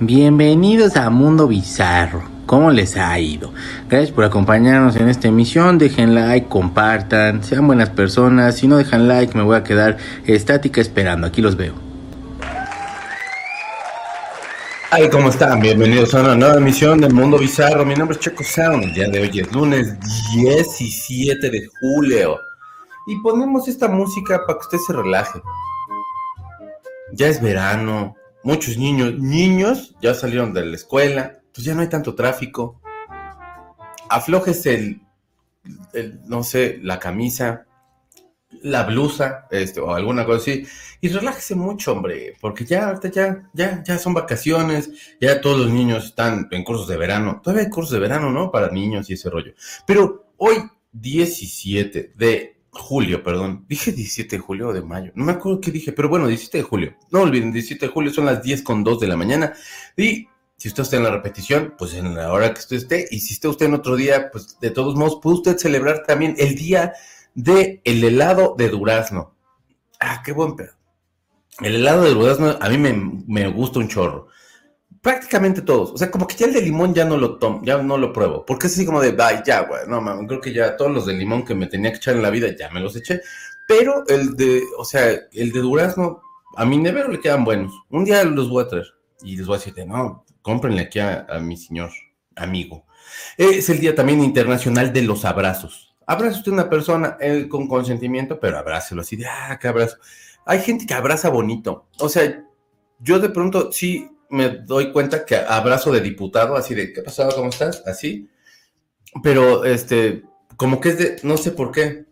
Bienvenidos a Mundo Bizarro. ¿Cómo les ha ido? Gracias por acompañarnos en esta emisión. Dejen like, compartan, sean buenas personas. Si no dejan like, me voy a quedar estática esperando. Aquí los veo. Ay, ¿cómo están? Bienvenidos a una nueva emisión del Mundo Bizarro. Mi nombre es Checo Sound. El día de hoy es lunes 17 de julio. Y ponemos esta música para que usted se relaje. Ya es verano, muchos niños, niños ya salieron de la escuela, pues ya no hay tanto tráfico. Aflojes el, no sé, la camisa, la blusa, este, o alguna cosa así, y relájese mucho, hombre, porque ya ya, ya, ya son vacaciones, ya todos los niños están en cursos de verano. Todavía hay cursos de verano, ¿no? Para niños y ese rollo. Pero hoy, 17 de julio, perdón. Dije 17 de julio o de mayo. No me acuerdo qué dije, pero bueno, 17 de julio. No olviden, 17 de julio son las 10 con 2 de la mañana. Y si usted está en la repetición, pues en la hora que usted esté. Y si está usted en otro día, pues de todos modos, puede usted celebrar también el día de el helado de durazno. Ah, qué buen pedo. El helado de durazno a mí me, me gusta un chorro prácticamente todos. O sea, como que ya el de limón ya no lo tomo, ya no lo pruebo. Porque es así como de, ay, ya, güey, no, mames, creo que ya todos los de limón que me tenía que echar en la vida ya me los eché. Pero el de, o sea, el de durazno, a mi nevero le quedan buenos. Un día los voy a traer y les voy a decir, no, cómprenle aquí a, mi señor amigo. Es el día también internacional de los abrazos. Abraza usted a una persona con consentimiento, pero abrácelo así de, ah, qué abrazo. Hay gente que abraza bonito. O sea, yo de pronto sí me doy cuenta que abrazo de diputado, así de, ¿qué pasado? ¿Cómo estás? Así. Pero, este, como que es de, no sé por qué.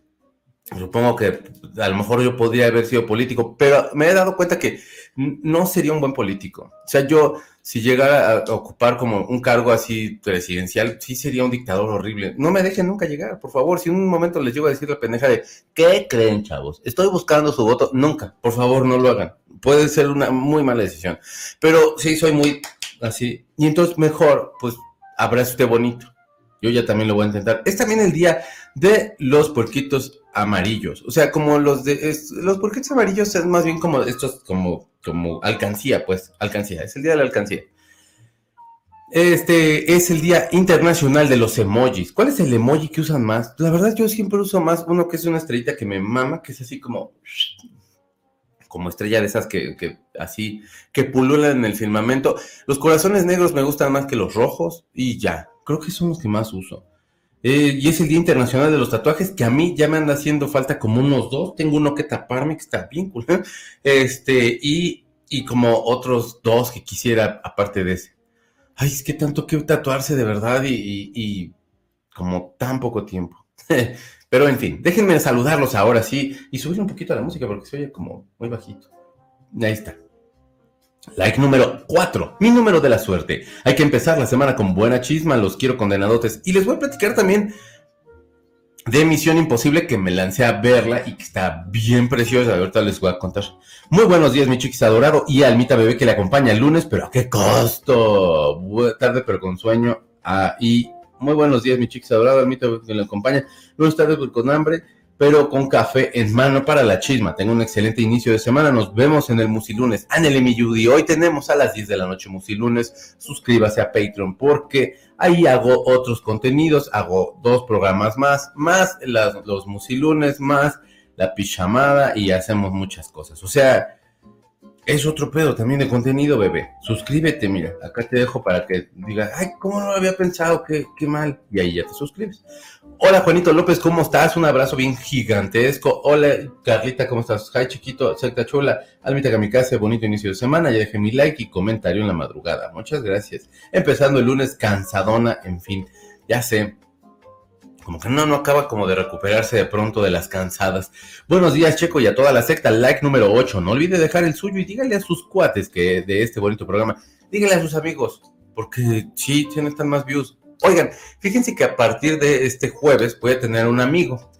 Supongo que a lo mejor yo podría haber sido político, pero me he dado cuenta que no sería un buen político. O sea, yo, si llegara a ocupar como un cargo así presidencial, sí sería un dictador horrible. No me dejen nunca llegar, por favor. Si en un momento les llego a decir la pendeja de, ¿qué creen, chavos? Estoy buscando su voto. Nunca, por favor, no lo hagan puede ser una muy mala decisión. Pero sí, soy muy así. Y entonces mejor, pues, abrazo usted bonito. Yo ya también lo voy a intentar. Es también el día de los puerquitos amarillos. O sea, como los de los puerquitos amarillos es más bien como estos, como, como alcancía, pues, alcancía. Es el día de la alcancía. Este es el Día Internacional de los Emojis. ¿Cuál es el emoji que usan más? La verdad, yo siempre uso más uno que es una estrellita que me mama, que es así como como estrella de esas que, así, que pululan en el firmamento. Los corazones negros me gustan más que los rojos y ya, creo que son los que más uso. Eh, y es el Día Internacional de los Tatuajes, que a mí ya me anda haciendo falta como unos dos. Tengo uno que taparme, que está bien. Este, y, y como otros dos que quisiera aparte de ese. Ay, es que tanto que tatuarse de verdad y, y como tan poco tiempo. Pero en fin, déjenme saludarlos ahora sí y subir un poquito a la música porque se oye como muy bajito. Ahí está. Like número 4, mi número de la suerte. Hay que empezar la semana con buena chisma, los quiero condenadotes. Y les voy a platicar también de Misión Imposible que me lancé a verla y que está bien preciosa. Ahorita les voy a contar. Muy buenos días, mi chiquis adorado y Almita Bebé que le acompaña el lunes, pero a qué costo. Buena tarde, pero con sueño. Ah, muy buenos días, mi chiquis adorado, a mí que le acompaña. Buenas tardes con hambre, pero con café en mano para la chisma. Tengo un excelente inicio de semana. Nos vemos en el Musilunes. Anel mi Judy. Hoy tenemos a las 10 de la noche Musilunes. Suscríbase a Patreon porque ahí hago otros contenidos. Hago dos programas más, más los Musilunes, más la pijamada y hacemos muchas cosas. O sea, es otro pedo también de contenido, bebé. Suscríbete, mira, acá te dejo para que digas, ay, ¿cómo no lo había pensado? Qué, qué mal. Y ahí ya te suscribes. Hola, Juanito López, ¿cómo estás? Un abrazo bien gigantesco. Hola, Carlita, ¿cómo estás? Hi, chiquito, cerca chula. Almita Kamikaze, bonito inicio de semana. Ya dejé mi like y comentario en la madrugada. Muchas gracias. Empezando el lunes, cansadona, en fin. Ya sé, como que no, no acaba como de recuperarse de pronto de las cansadas. Buenos días, Checo, y a toda la secta, like número 8. No olvide dejar el suyo y dígale a sus cuates que de este bonito programa, dígale a sus amigos, porque sí, tienen tan más views. Oigan, fíjense que a partir de este jueves voy a tener un amigo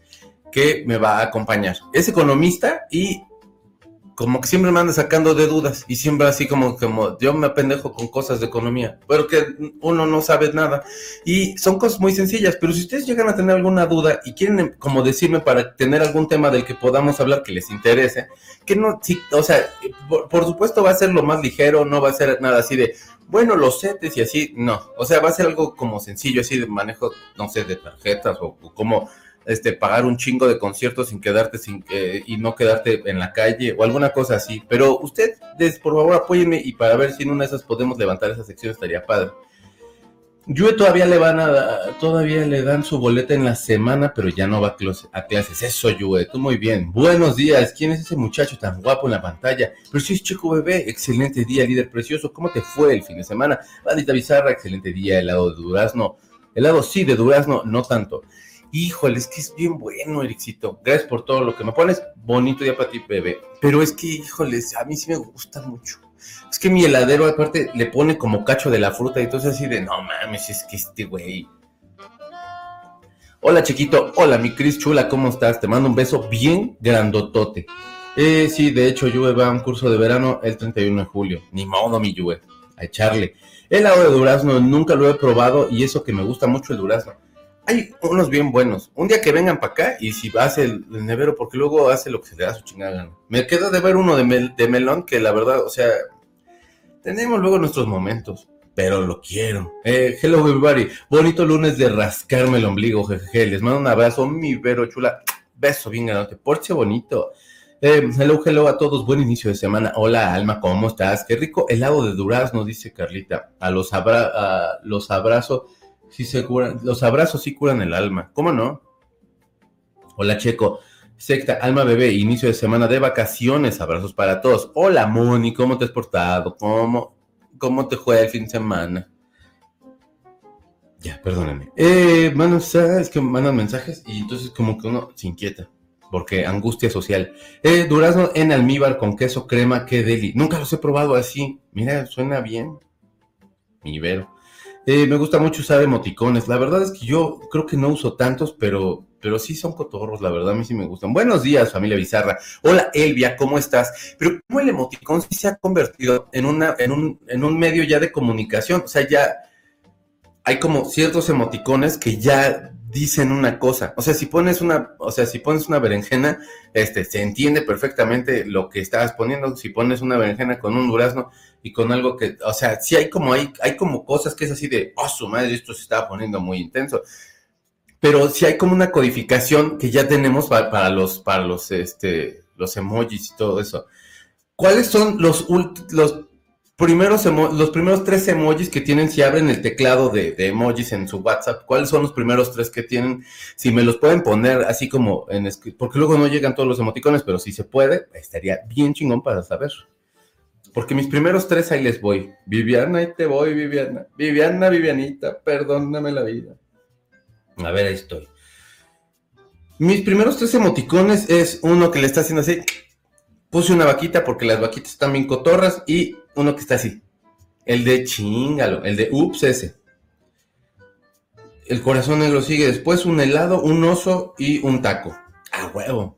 que me va a acompañar. Es economista y como que siempre me anda sacando de dudas y siempre así como, como yo me apendejo con cosas de economía, pero que uno no sabe nada. Y son cosas muy sencillas, pero si ustedes llegan a tener alguna duda y quieren em, como decirme para tener algún tema del que podamos hablar que les interese, que no, sí, o sea, por, supuesto va a ser lo más ligero, no va a ser nada así de, bueno, los setes y así, no, o sea, va a ser algo como sencillo, así de manejo, no sé, de tarjetas o como este, pagar un chingo de conciertos sin quedarte sin, eh, y no quedarte en la calle o alguna cosa así. Pero ustedes, por favor, apóyenme y para ver si en una de esas podemos levantar esa sección estaría padre. Yue todavía le van a todavía le dan su boleta en la semana, pero ya no va a, clases. Eso, Yue, tú muy bien. Buenos días. ¿Quién es ese muchacho tan guapo en la pantalla? Pero si es chico bebé, excelente día, líder precioso. ¿Cómo te fue el fin de semana? Bandita Bizarra, excelente día, helado de durazno. Helado sí de durazno, no tanto. Híjole, es que es bien bueno, Ericito. Gracias por todo lo que me pones. Bonito día para ti, bebé. Pero es que, híjole, a mí sí me gusta mucho. Es que mi heladero, aparte, le pone como cacho de la fruta y entonces así de, no mames, es que este güey. Hola, chiquito. Hola, mi Cris chula, ¿cómo estás? Te mando un beso bien grandotote. Eh, sí, de hecho, Yue va a un curso de verano el 31 de julio. Ni modo, mi Yue. A echarle. El helado de durazno nunca lo he probado y eso que me gusta mucho el durazno hay unos bien buenos. Un día que vengan para acá y si hace el, nevero, porque luego hace lo que se le da su chingada Me queda de ver uno de, de melón que la verdad, o sea, tenemos luego nuestros momentos, pero lo quiero. Eh, hello everybody, bonito lunes de rascarme el ombligo, jeje. Les mando un abrazo, mi vero chula. Beso bien grande, porche bonito. Eh, hello, hello a todos, buen inicio de semana. Hola Alma, ¿cómo estás? Qué rico helado de durazno, dice Carlita. A los, abra a los abrazo Sí se curan, los abrazos sí curan el alma, ¿cómo no? Hola Checo, secta, alma bebé, inicio de semana de vacaciones, abrazos para todos. Hola Moni, ¿cómo te has portado? ¿Cómo, cómo te fue el fin de semana? Ya, perdóname. Eh, mano, es que mandan mensajes y entonces como que uno se inquieta. Porque angustia social. Eh, durazno en almíbar con queso crema, qué deli. Nunca los he probado así. Mira, suena bien. Mi vero. Eh, me gusta mucho usar emoticones. La verdad es que yo creo que no uso tantos, pero, pero sí son cotorros, la verdad, a mí sí me gustan. Buenos días, familia Bizarra. Hola, Elvia, ¿cómo estás? Pero ¿cómo el emoticón sí se ha convertido en, una, en, un, en un medio ya de comunicación? O sea, ya hay como ciertos emoticones que ya dicen una cosa. O sea, si pones una, o sea, si pones una berenjena, este, se entiende perfectamente lo que estás poniendo. Si pones una berenjena con un durazno y con algo que, o sea, sí hay como, hay, hay como cosas que es así de, oh, su madre, esto se está poniendo muy intenso. Pero sí hay como una codificación que ya tenemos para, para los, para los, este, los emojis y todo eso. ¿Cuáles son los, los primeros los primeros tres emojis que tienen si abren el teclado de, emojis en su WhatsApp, ¿cuáles son los primeros tres que tienen? Si me los pueden poner así como en porque luego no llegan todos los emoticones, pero si se puede, estaría bien chingón para saber. Porque mis primeros tres ahí les voy. Viviana, ahí te voy, Viviana. Viviana, Vivianita, perdóname la vida. A ver, ahí estoy. Mis primeros tres emoticones es uno que le está haciendo así. Puse una vaquita porque las vaquitas están bien cotorras y uno que está así. El de chingalo, el de ups ese. El corazón negro sigue después, un helado, un oso y un taco. Ah, huevo.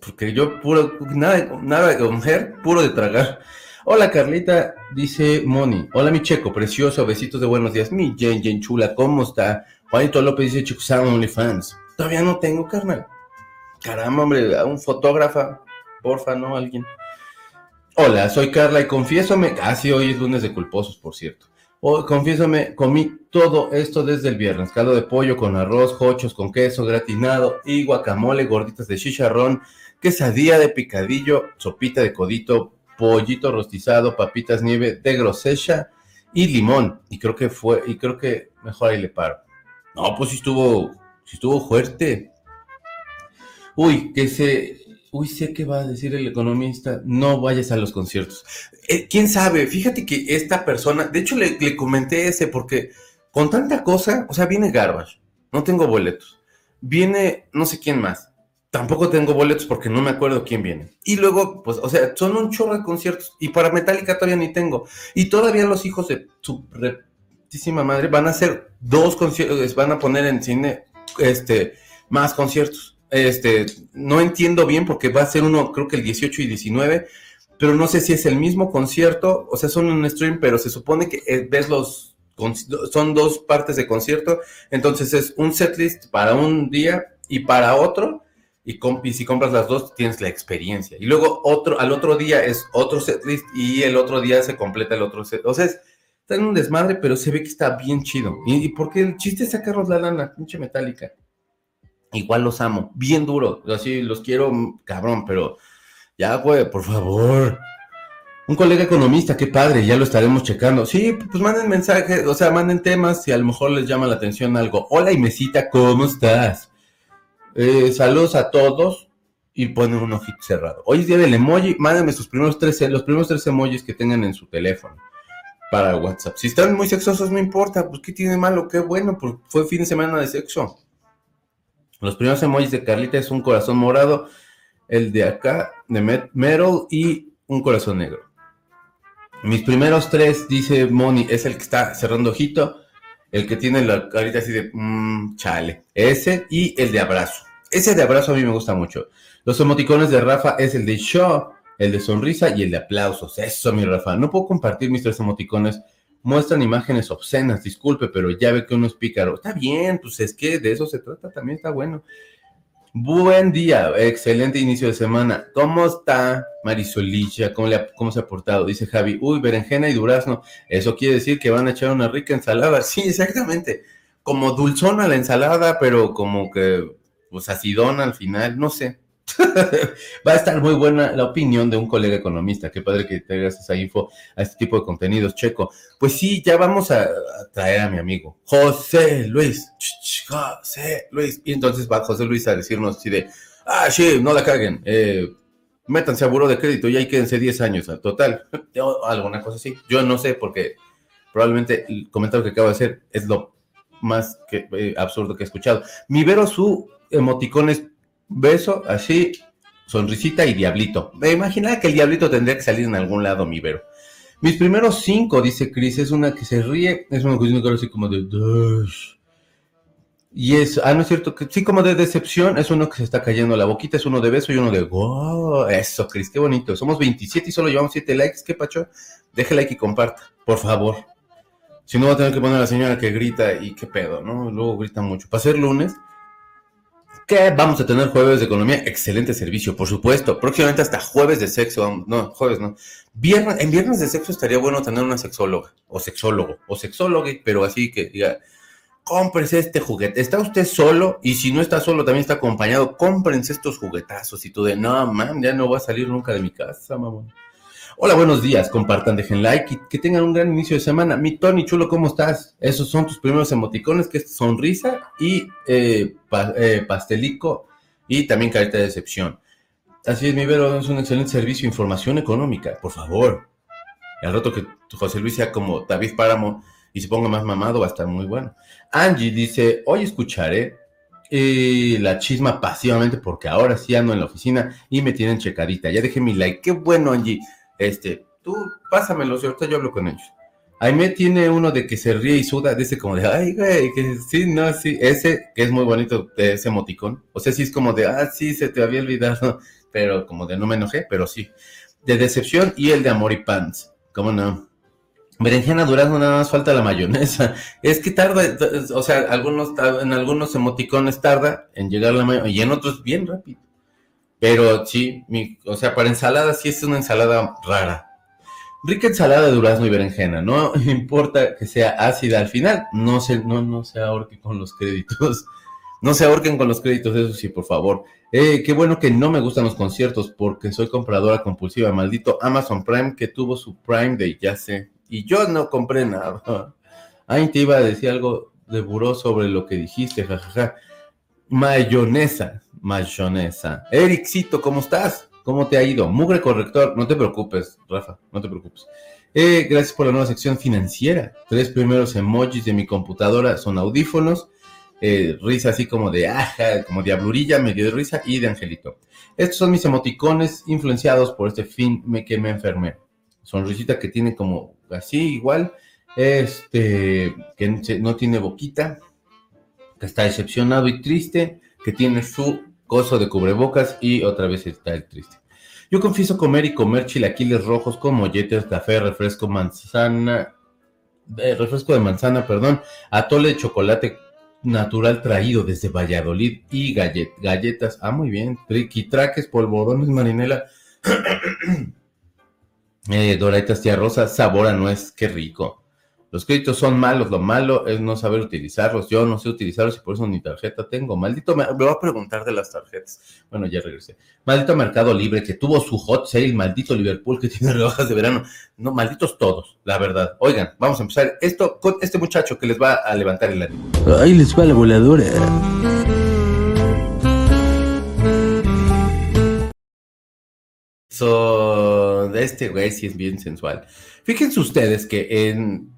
Porque yo puro, nada, nada de comer, puro de tragar. Hola Carlita, dice Moni. Hola mi checo, precioso, besitos de buenos días. Mi Jen Jen chula, ¿cómo está? Juanito López dice Chuxan OnlyFans. Todavía no tengo, carnal. Caramba, hombre, un fotógrafa, porfa, ¿no? Alguien. Hola, soy Carla y confiésome, casi ah, hoy es lunes de culposos, por cierto. Hoy, confiésome, comí todo esto desde el viernes. Caldo de pollo con arroz, hochos con queso gratinado y guacamole, gorditas de chicharrón, quesadilla de picadillo, sopita de codito, pollito rostizado, papitas nieve de grosecha y limón. Y creo que fue, y creo que mejor ahí le paro. No, pues si estuvo, si estuvo fuerte. Uy, que se, uy, sé qué va a decir el economista, no vayas a los conciertos. Eh, ¿Quién sabe? Fíjate que esta persona, de hecho le, comenté ese porque con tanta cosa, o sea, viene Garbage, no tengo boletos. Viene no sé quién más. Tampoco tengo boletos porque no me acuerdo quién viene. Y luego, pues, o sea, son un chorro de conciertos. Y para Metallica todavía ni tengo. Y todavía los hijos de su retísima madre van a hacer dos conciertos, van a poner en cine este, más conciertos. Este, no entiendo bien porque va a ser uno, creo que el 18 y 19, pero no sé si es el mismo concierto, o sea, son un stream, pero se supone que eh, ves los, son dos partes de concierto, entonces es un setlist para un día y para otro, y, si compras las dos tienes la experiencia. Y luego otro, al otro día es otro setlist y el otro día se completa el otro set. O sea, está en un desmadre, pero se ve que está bien chido. Y, porque el chiste es sacarlos la lana, pinche metálica. Igual los amo, bien duro. Así los quiero, cabrón, pero ya, güey, por favor. Un colega economista, qué padre, ya lo estaremos checando. Sí, pues manden mensajes, o sea, manden temas si a lo mejor les llama la atención algo. Hola, Imesita, ¿cómo estás? Eh, saludos a todos y ponen un ojito cerrado. Hoy es día del emoji, mándenme sus primeros tres, los primeros tres emojis que tengan en su teléfono para WhatsApp. Si están muy sexosos, no importa, pues qué tiene malo, qué bueno, porque fue fin de semana de sexo. Los primeros emojis de Carlita es un corazón morado, el de acá, de Metal, y un corazón negro. Mis primeros tres, dice Moni, es el que está cerrando ojito el que tiene la carita así de mmm, chale. Ese y el de abrazo. Ese de abrazo a mí me gusta mucho. Los emoticones de Rafa es el de show, el de sonrisa y el de aplausos. Eso, mi Rafa. No puedo compartir mis tres emoticones. Muestran imágenes obscenas, disculpe, pero ya ve que uno es pícaro. Está bien, pues es que de eso se trata, también está bueno. Buen día, excelente inicio de semana. ¿Cómo está Marisolilla? ¿Cómo, le ¿Cómo se ha portado? Dice Javi, uy, berenjena y durazno. Eso quiere decir que van a echar una rica ensalada. Sí, exactamente. Como dulzona la ensalada, pero como que, pues acidona al final, no sé. Va a estar muy buena la opinión de un colega economista. Qué padre que traigas esa info a este tipo de contenidos, Checo. Pues sí, ya vamos a, traer a mi amigo José Luis. José Luis. Y entonces va José Luis a decirnos así de, ah, sí, no la caguen. Eh, métanse a buro de crédito y ahí quédense 10 años al total. alguna cosa así. Yo no sé porque probablemente el comentario que acabo de hacer es lo más eh, absurdo que he escuchado. Mi Vero su emoticón es beso, así, sonrisita y diablito. Me imaginaba que el diablito tendría que salir en algún lado, mi Vero. Mis primeros cinco, dice Chris, es una que se ríe, es una cuestión así como de... Y es, ah, no es cierto, que sí, como de decepción, es uno que se está cayendo la boquita, es uno de beso y uno de wow, eso, Cris, qué bonito. Somos 27 y solo llevamos 7 likes, ¿qué pacho? Deje like y comparta, por favor. Si no, va a tener que poner a la señora que grita y qué pedo, ¿no? Luego grita mucho. Para ser lunes, que vamos a tener jueves de economía, excelente servicio, por supuesto. Próximamente hasta jueves de sexo, no, jueves no. Viernes, en viernes de sexo estaría bueno tener una sexóloga, o sexólogo, o sexólogo, pero así que diga, cómprense este juguete. Está usted solo, y si no está solo, también está acompañado, cómprense estos juguetazos. Y tú de, no, man, ya no voy a salir nunca de mi casa, mamón. Hola, buenos días. Compartan, dejen like y que tengan un gran inicio de semana. Mi Tony Chulo, ¿cómo estás? Esos son tus primeros emoticones, que es sonrisa y eh, eh, pastelico y también carita de decepción. Así es, mi Vero, es un excelente servicio, información económica, por favor. Y al rato que José Luis sea como David Páramo y se ponga más mamado, va a estar muy bueno. Angie dice, hoy escucharé eh, la chisma pasivamente porque ahora sí ando en la oficina y me tienen checadita. Ya dejé mi like. Qué bueno, Angie. Este, tú pásamelo, ahorita yo hablo con ellos. Aime tiene uno de que se ríe y suda, dice como de, ay, güey, que sí, no, sí, ese que es muy bonito, ese emoticón. O sea, sí es como de, ah, sí, se te había olvidado, pero como de no me enojé, pero sí. De decepción y el de amor y pants, ¿cómo no? Berenjena durazno nada más falta la mayonesa. Es que tarda, o sea, algunos, en algunos emoticones tarda en llegar la mayonesa y en otros bien rápido. Pero sí, o sea, para ensalada sí es una ensalada rara. Rica ensalada de durazno y berenjena, no importa que sea ácida al final, no se, no, no se ahorquen con los créditos. No se ahorquen con los créditos, eso sí, por favor. Eh, qué bueno que no me gustan los conciertos porque soy compradora compulsiva. Maldito Amazon Prime que tuvo su Prime Day, ya sé. Y yo no compré nada. Ay, te iba a decir algo de buró sobre lo que dijiste, jajaja. Mayonesa, mayonesa. Ericito, ¿cómo estás? ¿Cómo te ha ido? Mugre corrector, no te preocupes, Rafa, no te preocupes. Eh, gracias por la nueva sección financiera. Tres primeros emojis de mi computadora son audífonos, eh, risa así como de aja, como diablurilla, medio de risa y de angelito. Estos son mis emoticones influenciados por este fin que me enfermé. Sonrisita que tiene como así igual, este, que no tiene boquita, que está decepcionado y triste, que tiene su coso de cubrebocas y otra vez está el triste. Yo confieso comer y comer chilaquiles rojos con molletes, café, refresco, manzana, eh, refresco de manzana, perdón, atole de chocolate natural traído desde Valladolid y galletas. Ah, muy bien. Triquitraques, polvorones, marinela. eh, doraitas tía rosa, sabor a nuez, qué rico. Los créditos son malos, lo malo es no saber utilizarlos. Yo no sé utilizarlos y por eso ni tarjeta tengo. Maldito, me, voy a preguntar de las tarjetas. Bueno, ya regresé. Maldito Mercado Libre que tuvo su hot sale, maldito Liverpool que tiene rebajas de verano. No, malditos todos, la verdad. Oigan, vamos a empezar esto con este muchacho que les va a levantar el ánimo. Ahí les va la voladora. So, este güey sí es bien sensual. Fíjense ustedes que en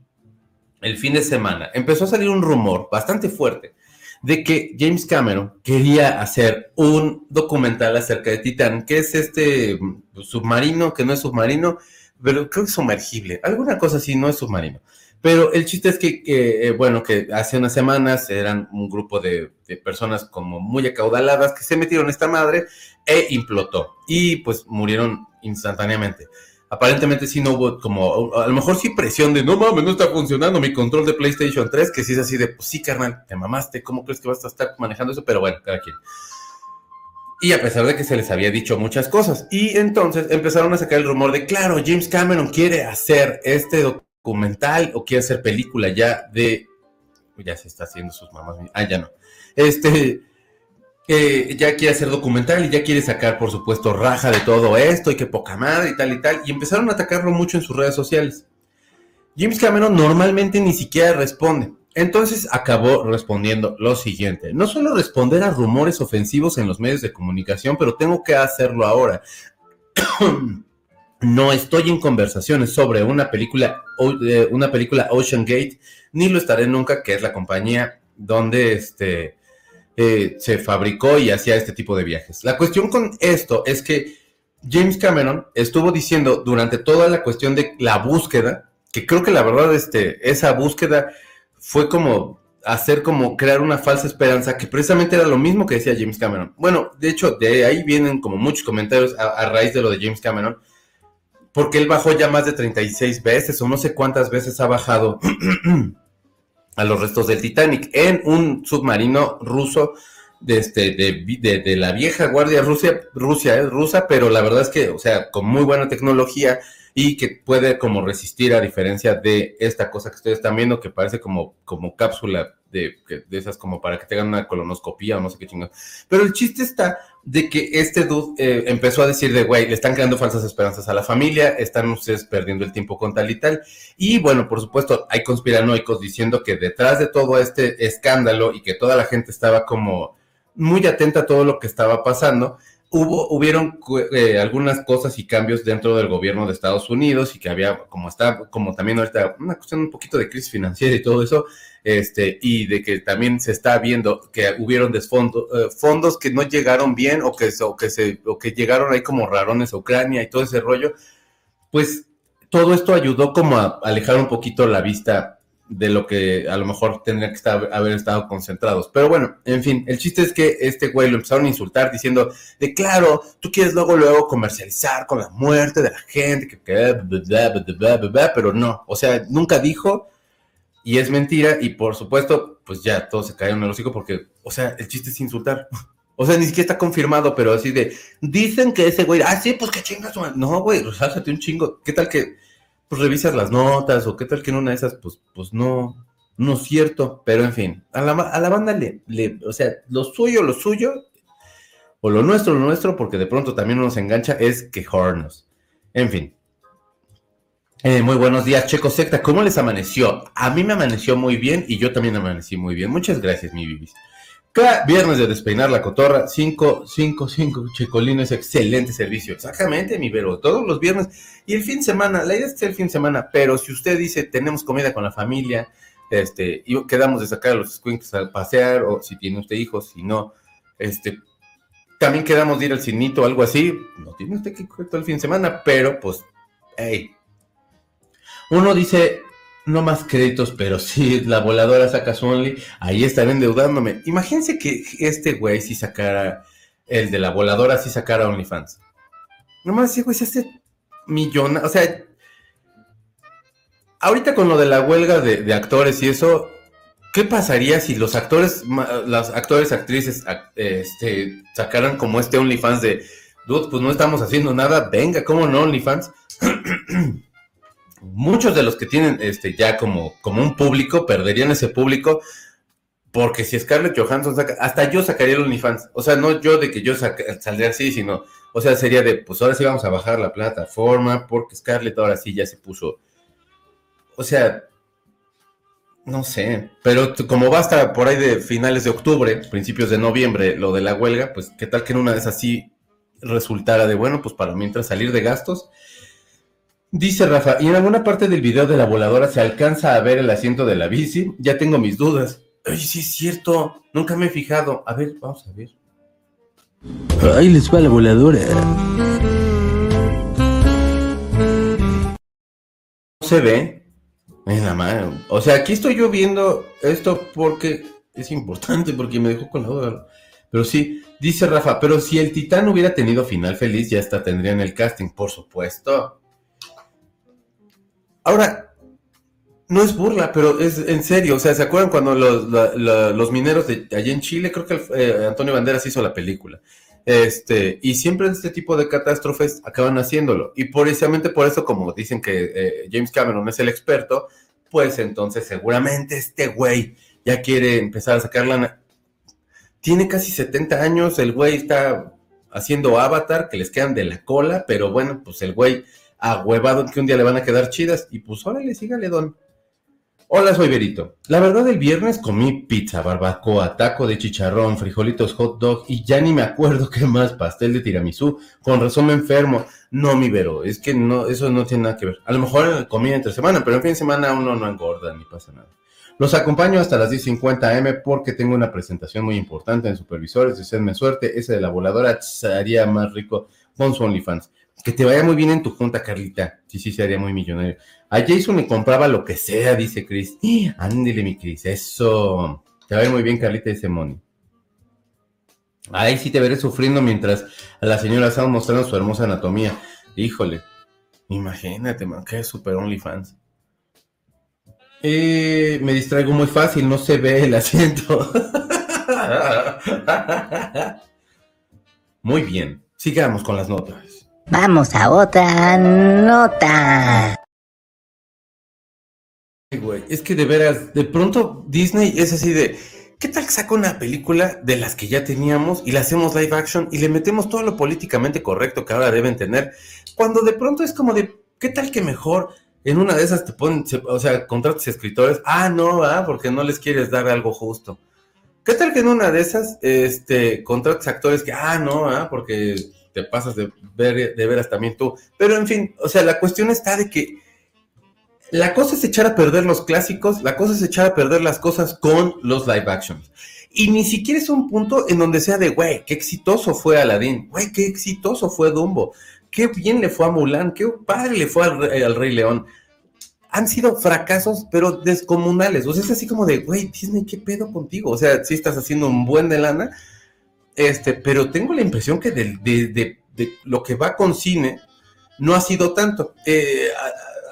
el fin de semana, empezó a salir un rumor bastante fuerte de que James Cameron quería hacer un documental acerca de Titán, que es este pues, submarino, que no es submarino, pero creo que es sumergible, alguna cosa así, no es submarino. Pero el chiste es que, eh, bueno, que hace unas semanas eran un grupo de, de, personas como muy acaudaladas que se metieron esta madre e implotó y pues murieron instantáneamente aparentemente sí no hubo como, a lo mejor sí presión de, no mames, no está funcionando mi control de PlayStation 3, que sí es así de, pues sí, carnal, te mamaste, ¿cómo crees que vas a estar manejando eso? Pero bueno, cada quien. Y a pesar de que se les había dicho muchas cosas. Y entonces empezaron a sacar el rumor de, claro, James Cameron quiere hacer este documental o quiere hacer película ya de... Ya se está haciendo sus mamás. Ah, ya no. Este que ya quiere hacer documental y ya quiere sacar, por supuesto, raja de todo esto y que poca madre y tal y tal. Y empezaron a atacarlo mucho en sus redes sociales. James Cameron normalmente ni siquiera responde. Entonces acabó respondiendo lo siguiente. No suelo responder a rumores ofensivos en los medios de comunicación, pero tengo que hacerlo ahora. no estoy en conversaciones sobre una película, eh, una película Ocean Gate, ni lo estaré nunca, que es la compañía donde este, eh, se fabricó y hacía este tipo de viajes. La cuestión con esto es que James Cameron estuvo diciendo durante toda la cuestión de la búsqueda, que creo que la verdad este, esa búsqueda fue como hacer como crear una falsa esperanza, que precisamente era lo mismo que decía James Cameron. Bueno, de hecho, de ahí vienen como muchos comentarios a, a raíz de lo de James Cameron, porque él bajó ya más de 36 veces o no sé cuántas veces ha bajado a los restos del Titanic en un submarino ruso de, este, de, la vieja guardia Rusia, Rusia es rusa, pero la verdad es que, o sea, con muy buena tecnología y que puede como resistir a diferencia de esta cosa que ustedes están viendo que parece como, como cápsula de, de esas como para que tengan una colonoscopía o no sé qué chingados. Pero el chiste está de que este dude eh, empezó a decir de, güey, le están creando falsas esperanzas a la familia, están ustedes perdiendo el tiempo con tal y tal. Y bueno, por supuesto, hay conspiranoicos diciendo que detrás de todo este escándalo y que toda la gente estaba como muy atenta a todo lo que estaba pasando, hubo, hubieron eh, algunas cosas y cambios dentro del gobierno de Estados Unidos y que había, como está, como también ahorita, una cuestión un poquito de crisis financiera y todo eso, este, y de que también se está viendo que hubieron desfondos, eh, fondos que no llegaron bien o que, o que se, o que llegaron ahí como rarones a Ucrania y todo ese rollo, pues todo esto ayudó como a alejar un poquito la vista de lo que a lo mejor tendría que estar, haber estado concentrados. Pero bueno, en fin, el chiste es que este güey lo empezaron a insultar diciendo de claro, tú quieres luego luego comercializar con la muerte de la gente, que, pero no, o sea, nunca dijo y es mentira y por supuesto, pues ya todos se cayeron en el hocico porque, o sea, el chiste es insultar. O sea, ni siquiera está confirmado, pero así de, dicen que ese güey, ah, sí, pues que chingas, no, güey, resáltate un chingo. ¿Qué tal que pues revisas las notas o qué tal que en una de esas, pues, pues no, no es cierto, pero en fin, a la, a la banda le, le, o sea, lo suyo, lo suyo, o lo nuestro, lo nuestro, porque de pronto también nos engancha, es quejarnos. En fin. Eh, muy buenos días, Checo Secta. ¿Cómo les amaneció? A mí me amaneció muy bien y yo también amanecí muy bien. Muchas gracias, mi bibis. Cada viernes de despeinar la cotorra, 5, 5, 5 checolines, excelente servicio. Exactamente, mi vero, todos los viernes. Y el fin de semana, la idea es que sea el fin de semana, pero si usted dice tenemos comida con la familia, este, y quedamos de sacar a los squinkles a pasear, o si tiene usted hijos, si no, este, también quedamos de ir al cinito o algo así, no tiene usted que coger todo el fin de semana, pero pues, hey. Uno dice, no más créditos, pero sí, la voladora saca su only, ahí estaré endeudándome. Imagínense que este güey si sacara el de la voladora sí sacara OnlyFans. Nomás sí, güey, se hace millona, o sea, ahorita con lo de la huelga de, actores y eso, ¿qué pasaría si los actores, las actores, actrices, este, sacaran como este OnlyFans de, dude, pues no estamos haciendo nada, venga, ¿cómo no OnlyFans? Muchos de los que tienen este ya como, como un público perderían ese público porque si Scarlett Johansson saca, hasta yo sacaría el OnlyFans. O sea, no yo de que yo saldría así, sino, o sea, sería de, pues ahora sí vamos a bajar la plataforma, porque Scarlett ahora sí ya se puso. O sea, no sé, pero como va hasta por ahí de finales de octubre, principios de noviembre, lo de la huelga, pues qué tal que en una de esas sí resultara de, bueno, pues para mientras salir de gastos. Dice Rafa, y en alguna parte del video de la voladora se alcanza a ver el asiento de la bici, ya tengo mis dudas. Ay, sí es cierto. Nunca me he fijado. A ver, vamos a ver. Ahí les va la voladora. No se ve. La mano. O sea, aquí estoy yo viendo esto porque es importante, porque me dejó con la duda. Pero sí, dice Rafa, pero si el titán hubiera tenido final feliz, ya hasta tendrían el casting, por supuesto. Ahora, no es burla, pero es en serio. O sea, ¿se acuerdan cuando los, mineros de allá en Chile, creo que eh, Antonio Banderas hizo la película? Este, y siempre este tipo de catástrofes acaban haciéndolo. Y precisamente por eso, como dicen que eh, James Cameron es el experto, pues entonces seguramente este güey ya quiere empezar a sacar la... Tiene casi 70 años, el güey está haciendo Avatar, que les quedan de la cola, pero bueno, pues el güey ahuevado que un día le van a quedar chidas, y pues órale, sígale, don. Hola, soy Berito. La verdad, el viernes comí pizza, barbacoa, taco de chicharrón, frijolitos hot dog y ya ni me acuerdo qué más, pastel de tiramisú. Con razón me enfermo. No, mi Vero, es que no, eso no tiene nada que ver. A lo mejor comí entre semana, pero en fin de semana uno no engorda ni pasa nada. Los acompaño hasta las 10.50 am porque tengo una presentación muy importante en Supervisores. Deseadme suerte. Ese de la voladora sería más rico con su OnlyFans. Que te vaya muy bien en tu junta, Carlita. Sí, sí, sería muy millonario. A Jason le compraba lo que sea, dice Chris. Ándele, mi Chris, eso. Te va muy bien, Carlita, dice Moni. Ahí sí te veré sufriendo mientras a la señora estaba mostrando su hermosa anatomía. Híjole. Imagínate, man, que es super OnlyFans. Eh, me distraigo muy fácil, no se ve el asiento. muy bien, sigamos con las notas. Vamos a otra nota. Es que de veras, de pronto Disney es así de, ¿qué tal saca una película de las que ya teníamos y la hacemos live action y le metemos todo lo políticamente correcto que ahora deben tener? Cuando de pronto es como de, ¿qué tal que mejor en una de esas te ponen, o sea, contratos escritores? Ah, no, ah, porque no les quieres dar algo justo. ¿Qué tal que en una de esas, este, contratos actores que, ah, no, ah, porque te pasas de, ver, de veras también tú. Pero en fin, o sea, la cuestión está de que la cosa es echar a perder los clásicos, la cosa es echar a perder las cosas con los live actions. Y ni siquiera es un punto en donde sea de, güey, qué exitoso fue Aladdin, güey, qué exitoso fue Dumbo, qué bien le fue a Mulan, qué padre le fue al, Rey León. Han sido fracasos, pero descomunales. O sea, es así como de, güey, Disney, ¿qué pedo contigo? O sea, sí estás haciendo un buen de lana, este, pero tengo la impresión que de, lo que va con cine no ha sido tanto. Eh,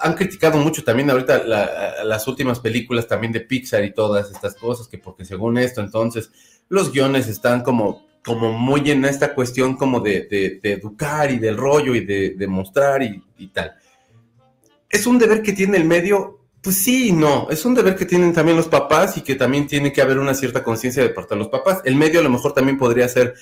han criticado mucho también ahorita las últimas películas también de Pixar y todas estas cosas, que porque según esto entonces los guiones están como, como muy en esta cuestión como de, educar y del rollo y de, mostrar y tal. Es un deber que tiene el medio pues sí no. Es un deber que tienen también los papás y que también tiene que haber una cierta conciencia de parte de los papás. El medio a lo mejor también podría ser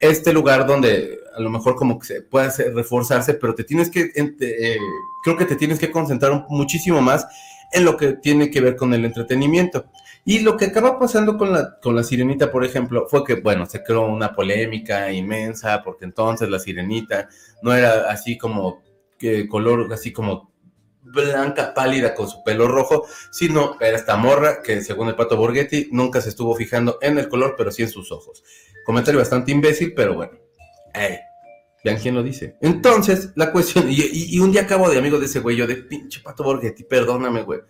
este lugar donde a lo mejor como que se puede reforzarse, pero te tienes que, eh, creo que te tienes que concentrar muchísimo más en lo que tiene que ver con el entretenimiento. Y lo que acaba pasando con la, con la sirenita, por ejemplo, fue que, bueno, se creó una polémica inmensa, porque entonces la sirenita no era así como que color, así como blanca, pálida, con su pelo rojo, sino era esta morra que, según el pato Borghetti, nunca se estuvo fijando en el color, pero sí en sus ojos. Comentario bastante imbécil, pero bueno. Eh, vean quién lo dice. Entonces, la cuestión, y, un día acabo de amigo de ese güey, yo de pinche pato Borghetti, perdóname, güey.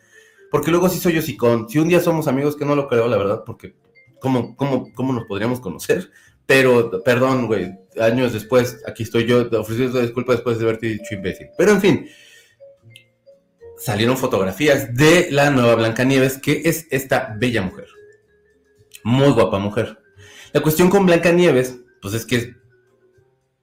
Porque luego sí soy yo con Si un día somos amigos, que no lo creo, la verdad, porque ¿cómo, cómo, cómo nos podríamos conocer? Pero, perdón, güey, años después, aquí estoy yo ofreciendo disculpas después de haberte dicho imbécil. Pero en fin, salieron fotografías de la nueva Blancanieves, que es esta bella mujer. Muy guapa mujer. La cuestión con Blancanieves, pues es que es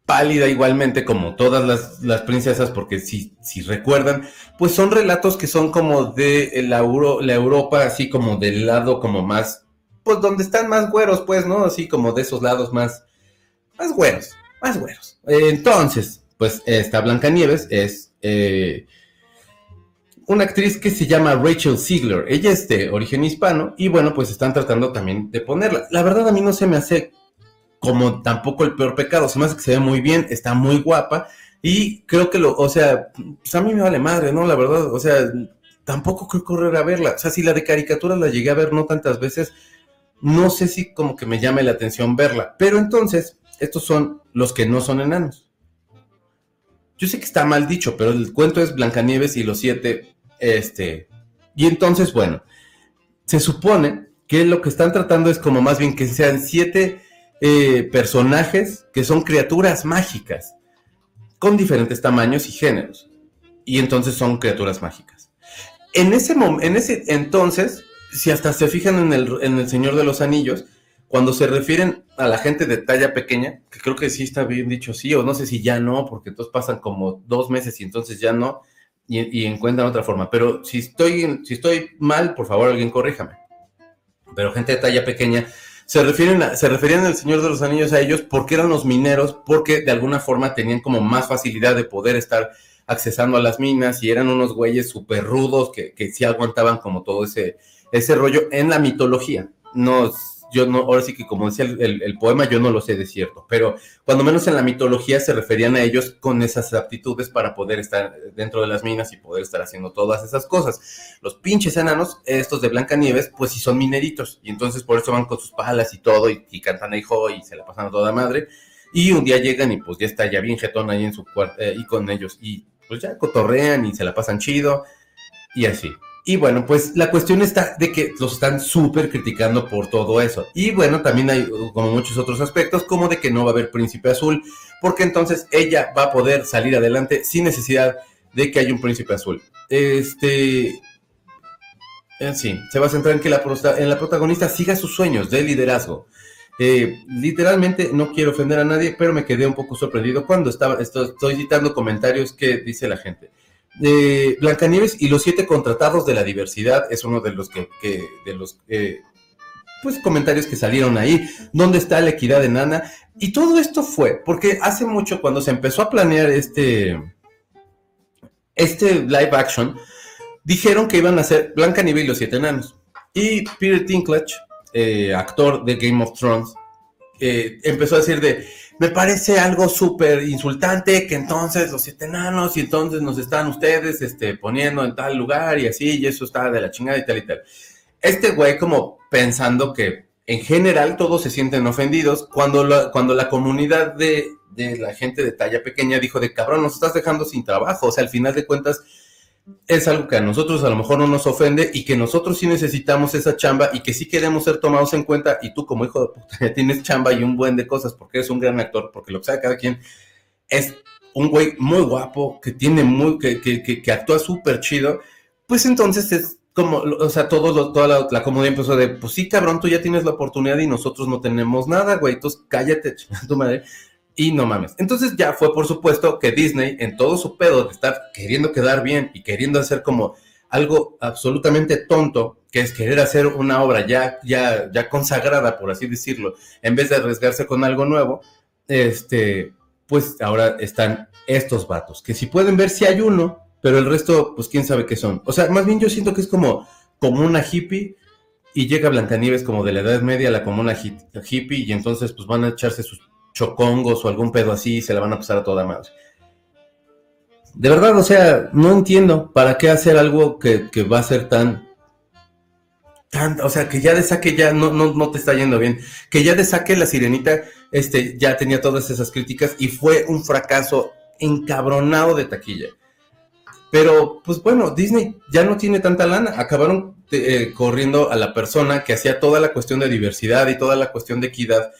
pálida igualmente como todas las, princesas, porque si, si, recuerdan, pues son relatos que son como de la, la Europa, así como del lado como más, pues donde están más güeros, pues, ¿no? Así como de esos lados más, más güeros, más güeros. Entonces, pues esta Blancanieves es eh, una actriz que se llama Rachel Ziegler. Ella es de origen hispano y bueno, pues están tratando también de ponerla. La verdad a mí no se me hace como tampoco el peor pecado. Se me hace que se ve muy bien, está muy guapa. Y creo que lo, o sea, pues a mí me vale madre, ¿no? La verdad, o sea, tampoco creo correr a verla. O sea, si la de caricatura la llegué a ver no tantas veces, no sé si como que me llame la atención verla. Pero entonces, estos son los que no son enanos. Yo sé que está mal dicho, pero el cuento es Blancanieves y los siete, este. Y entonces, bueno, se supone que lo que están tratando es como más bien que sean siete eh, personajes que son criaturas mágicas, con diferentes tamaños y géneros. Y entonces son criaturas mágicas. En ese, en ese entonces, si hasta se fijan en el, en el Señor de los Anillos, cuando se refieren a la gente de talla pequeña, que creo que sí está bien dicho sí, o no sé si ya no, porque entonces pasan como dos meses y entonces ya no, y, encuentran otra forma. Pero si estoy, si estoy mal, por favor alguien corríjame. Pero gente de talla pequeña se refieren se referían al Señor de los Anillos a ellos porque eran los mineros, porque de alguna forma tenían como más facilidad de poder estar accesando a las minas y eran unos güeyes súper rudos que, que sí aguantaban como todo ese, ese rollo en la mitología. No, yo no, ahora sí que como decía el, poema, yo no lo sé de cierto, pero cuando menos en la mitología se referían a ellos con esas aptitudes para poder estar dentro de las minas y poder estar haciendo todas esas cosas. Los pinches enanos, estos de Blancanieves, pues sí son mineritos, y entonces por eso van con sus palas y todo, y, cantan ahí y se la pasan a toda madre, y un día llegan y pues ya está ya bien jetón ahí en su cuarto, eh, y con ellos, y pues ya cotorrean y se la pasan chido, y así. Y bueno, pues la cuestión está de que los están súper criticando por todo eso. Y bueno, también hay como muchos otros aspectos, como de que no va a haber príncipe azul, porque entonces ella va a poder salir adelante sin necesidad de que haya un príncipe azul. Este... En sí, se va a centrar en que la, en la protagonista siga sus sueños de liderazgo. Eh, literalmente no quiero ofender a nadie, pero me quedé un poco sorprendido cuando estaba, estoy citando comentarios que dice la gente de Blancanieves y los siete contratados de la diversidad es uno de los que, de los eh, pues comentarios que salieron ahí, dónde está la equidad enana y todo esto fue porque hace mucho cuando se empezó a planear este este live action dijeron que iban a ser Blancanieves y los siete enanos. Y Peter Dinklage eh, actor de Game of Thrones eh, empezó a decir de me parece algo súper insultante que entonces los siete enanos y entonces nos están ustedes este, poniendo en tal lugar y así, y eso está de la chingada y tal y tal. Este güey como pensando que en general todos se sienten ofendidos cuando la, cuando la comunidad de, de la gente de talla pequeña dijo de cabrón, nos estás dejando sin trabajo, o sea, al final de cuentas es algo que a nosotros a lo mejor no nos ofende y que nosotros sí necesitamos esa chamba y que sí queremos ser tomados en cuenta y tú como hijo de puta ya tienes chamba y un buen de cosas porque eres un gran actor, porque lo que sabe cada quien es un güey muy guapo, que tiene muy, que, que, que, actúa súper chido, pues entonces es como, o sea, todo toda la, comunidad empezó de, pues sí, cabrón, tú ya tienes la oportunidad y nosotros no tenemos nada, güey, entonces cállate, tu madre. Y no mames. Entonces ya fue por supuesto que Disney, en todo su pedo de estar queriendo quedar bien y queriendo hacer como algo absolutamente tonto, que es querer hacer una obra ya, ya, ya consagrada, por así decirlo, en vez de arriesgarse con algo nuevo, este, pues ahora están estos vatos, que si pueden ver si hay uno, pero el resto, pues quién sabe qué son. O sea, más bien yo siento que es como, como una hippie y llega Blancanieves como de la Edad Media, la como una hippie, y entonces pues van a echarse sus chocongos o algún pedo así se la van a pasar a toda madre. De verdad, o sea, no entiendo para qué hacer algo que, va a ser tan, tan, o sea, que ya de saque ya no, no, no te está yendo bien, que ya de saque la sirenita, este, ya tenía todas esas críticas y fue un fracaso encabronado de taquilla. Pero, pues bueno, Disney ya no tiene tanta lana. Acabaron eh, corriendo a la persona que hacía toda la cuestión de diversidad y toda la cuestión de equidad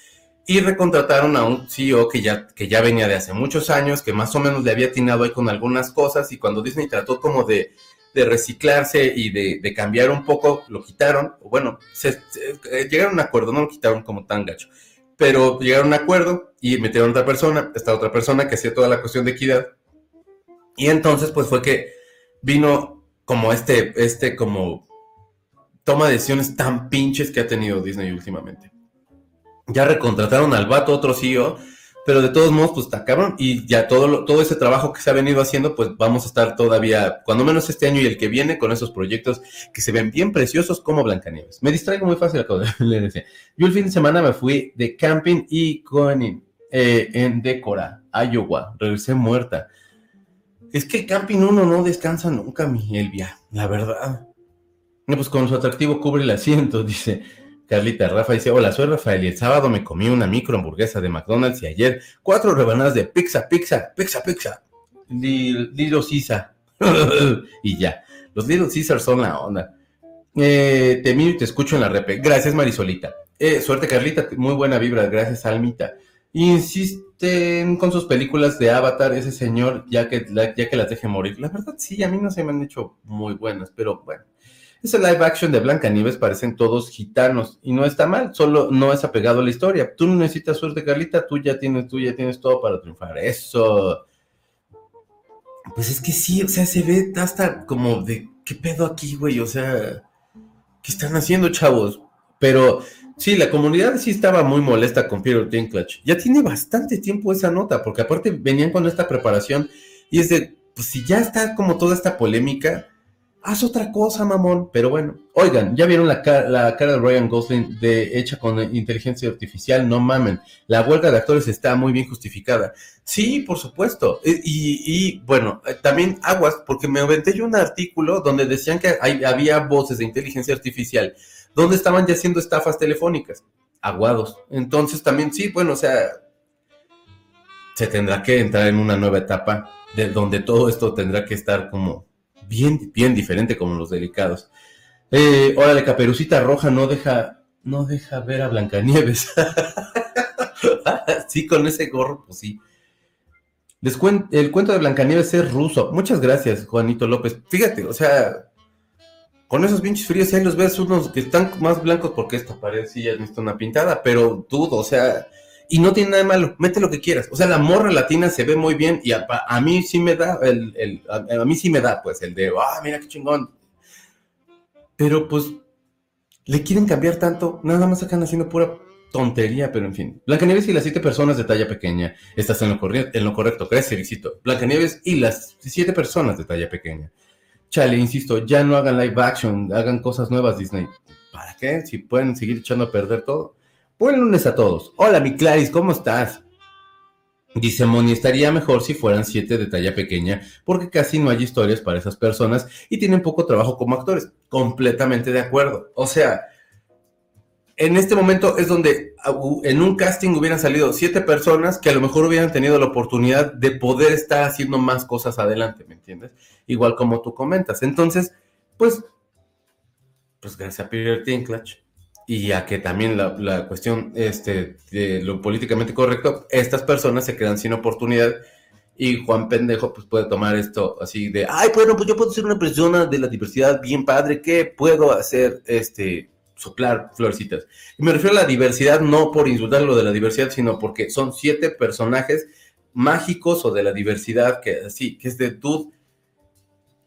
y recontrataron a un CEO que ya, que ya venía de hace muchos años, que más o menos le había atinado ahí con algunas cosas y cuando Disney trató como de, de reciclarse y de, cambiar un poco, lo quitaron, bueno, eh, llegaron a un acuerdo, no lo quitaron como tan gacho, pero llegaron a un acuerdo y metieron a otra persona, esta otra persona que hacía toda la cuestión de equidad, y entonces pues fue que vino como este, este como toma de decisiones tan pinches que ha tenido Disney últimamente. Ya recontrataron al vato, otro CEO, pero de todos modos, pues está. Y ya todo, todo ese trabajo que se ha venido haciendo, pues vamos a estar todavía, cuando menos este año y el que viene, con esos proyectos que se ven bien preciosos como Blancanieves. Me distraigo muy fácil acabo de decir. Yo el fin de semana me fui de camping y con, eh, en Decora, Iowa. Regresé muerta. Es que el camping uno no descansa nunca, mi Elvia, la verdad. Pues con su atractivo cubre el asiento, dice Carlita. Rafa dice, hola, soy Rafael y el sábado me comí una micro hamburguesa de McDonald's y ayer cuatro rebanadas de pizza, pizza, pizza, pizza. Little Caesar. y ya. Los Little Caesar son la onda. Eh, te miro y te escucho en la repe. Gracias, Marisolita. Eh, suerte, Carlita. Muy buena vibra. Gracias, Almita. Insisten con sus películas de Avatar, ese señor, ya que, ya que las deje morir. La verdad, sí, a mí no se me han hecho muy buenas, pero bueno. Ese live action de Blancanieves parecen todos gitanos y no está mal, solo no es apegado a la historia. Tú no necesitas suerte, Carlita, tú ya tienes, tú ya tienes todo para triunfar. Eso. Pues es que sí, o sea, se ve hasta como de qué pedo aquí, güey, o sea, ¿qué están haciendo, chavos? Pero sí, la comunidad sí estaba muy molesta con Peter Dinklage. Ya tiene bastante tiempo esa nota, porque aparte venían con esta preparación y es de, pues si ya está como toda esta polémica, haz otra cosa, mamón. Pero bueno, oigan, ya vieron la, cara, de Ryan Gosling de, hecha con inteligencia artificial, no mamen. La huelga de actores está muy bien justificada. Sí, por supuesto. Y, bueno, también aguas, porque me aventé yo un artículo donde decían que había voces de inteligencia artificial donde estaban ya haciendo estafas telefónicas. Aguados. Entonces también sí, bueno, o sea, se tendrá que entrar en una nueva etapa de donde todo esto tendrá que estar como bien, bien diferente como los delicados. Eh, órale, Caperucita Roja no deja, no deja ver a Blancanieves. sí, con ese gorro, pues sí. El cuento de Blancanieves es ruso. Muchas gracias, Juanito López. Fíjate, o sea, con esos pinches fríos ahí los ves unos que están más blancos porque esta pared sí ya necesita una pintada, pero dudo, o sea, y no tiene nada malo, mete lo que quieras. O sea, la morra latina se ve muy bien y a, a mí sí me da, el, el a, mí sí me da, pues, el de, ah, mira qué chingón. Pero pues, le quieren cambiar tanto, nada más sacan haciendo pura tontería, pero en fin. Blancanieves y las siete personas de talla pequeña. Estás en lo, correcto, en lo correcto, gracias, visito. Blancanieves y las siete personas de talla pequeña. Chale, insisto, ya no hagan live action, hagan cosas nuevas, Disney. ¿Para qué? Si pueden seguir echando a perder todo. Buen lunes a todos. Hola, mi Claris, ¿cómo estás? Dice Moni, estaría mejor si fueran siete de talla pequeña, porque casi no hay historias para esas personas y tienen poco trabajo como actores. Completamente de acuerdo. O sea, en este momento es donde en un casting hubieran salido siete personas que a lo mejor hubieran tenido la oportunidad de poder estar haciendo más cosas adelante, ¿me entiendes? Igual como tú comentas. Entonces, pues, pues gracias a Peter Dinklage y a que también la, la cuestión este, de lo políticamente correcto, estas personas se quedan sin oportunidad y Juan Pendejo pues puede tomar esto así de, ay, bueno, pues yo puedo ser una persona de la diversidad bien padre, ¿qué puedo hacer? Este, soplar florecitas. Me refiero a la diversidad no por insultar lo de la diversidad, sino porque son siete personajes mágicos o de la diversidad que así, que es de dude.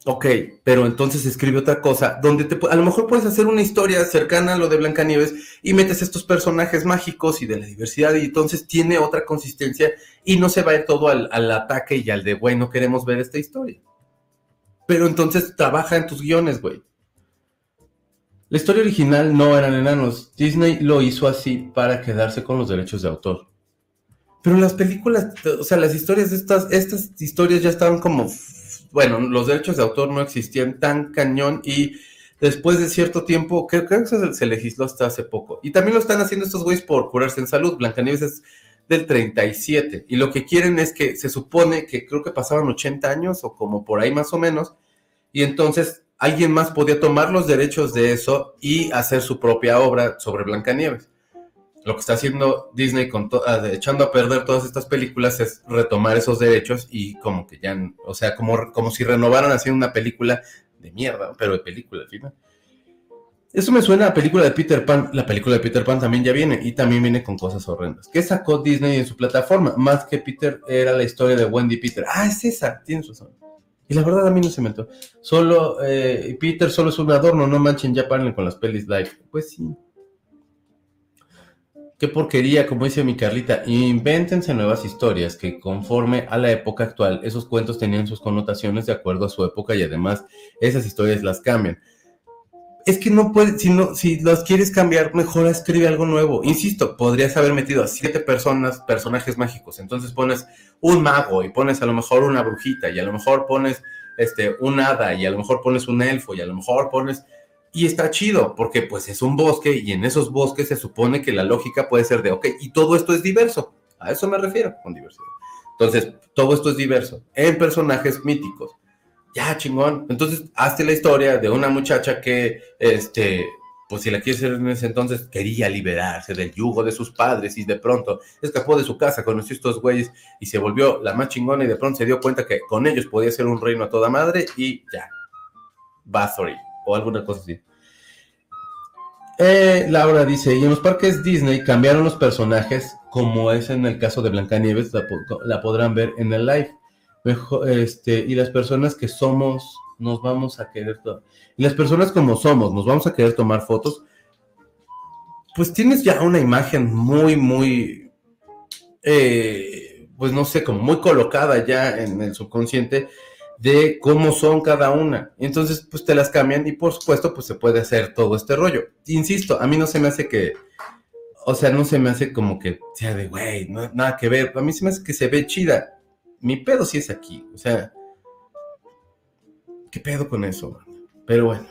Ok, pero entonces escribe otra cosa, donde te, a lo mejor puedes hacer una historia cercana a lo de Blancanieves y metes estos personajes mágicos y de la diversidad y entonces tiene otra consistencia y no se va a ir todo al, al ataque y al de, güey, no queremos ver esta historia. Pero entonces trabaja en tus guiones, güey. La historia original no eran enanos. Disney lo hizo así para quedarse con los derechos de autor. Pero las películas, o sea, las historias de estas, estas historias ya estaban como, bueno, los derechos de autor no existían tan cañón y después de cierto tiempo, creo, creo que se, legisló hasta hace poco. Y también lo están haciendo estos güeyes por curarse en salud. Blancanieves es del 37 y lo que quieren es que se supone que creo que pasaban 80 años o como por ahí más o menos y entonces alguien más podía tomar los derechos de eso y hacer su propia obra sobre Blancanieves. Lo que está haciendo Disney con ah, echando a perder todas estas películas es retomar esos derechos y como que ya, o sea, como, como si renovaran haciendo una película de mierda, pero de película al final. Eso me suena a la película de Peter Pan. La película de Peter Pan también ya viene y también viene con cosas horrendas. ¿Qué sacó Disney en su plataforma? Más que Peter era la historia de Wendy Peter. Ah, es esa, tienes razón. Y la verdad a mí no se me entró. Solo, eh, Peter solo es un adorno, no manchen, ya paren con las pelis live. Pues sí. Qué porquería, como dice mi Carlita. Invéntense nuevas historias que conforme a la época actual, esos cuentos tenían sus connotaciones de acuerdo a su época y además esas historias las cambian es que no puedes, si no, si las quieres cambiar, mejor escribe algo nuevo. Insisto, podrías haber metido a siete personas, personajes mágicos. Entonces pones un mago y pones a lo mejor una brujita y a lo mejor pones este, un hada y a lo mejor pones un elfo y a lo mejor pones... Y está chido, porque pues es un bosque y en esos bosques se supone que la lógica puede ser de, ok, y todo esto es diverso. A eso me refiero con diversidad. Entonces, todo esto es diverso en personajes míticos ya chingón. Entonces, hazte la historia de una muchacha que, este, pues si la quieres hacer en ese entonces, quería liberarse del yugo de sus padres y de pronto escapó de su casa, conoció estos güeyes y se volvió la más chingona y de pronto se dio cuenta que con ellos podía ser un reino a toda madre y ya. Bathory o alguna cosa así. Eh, Laura dice, y en los parques Disney cambiaron los personajes, como es en el caso de Blancanieves, la, podrán ver en el live mejor, este, y las personas que somos, nos vamos a querer, y las personas como somos, nos vamos a querer tomar fotos, pues tienes ya una imagen muy, muy, eh, pues no sé, como muy colocada ya en el subconsciente de cómo son cada una. Entonces, pues te las cambian y por supuesto, pues se puede hacer todo este rollo. Insisto, a mí no se me hace que, o sea, no se me hace como que sea de, güey, no, nada que ver. A mí se me hace que se ve chida mi pedo sí es aquí. O sea, ¿qué pedo con eso? Pero bueno,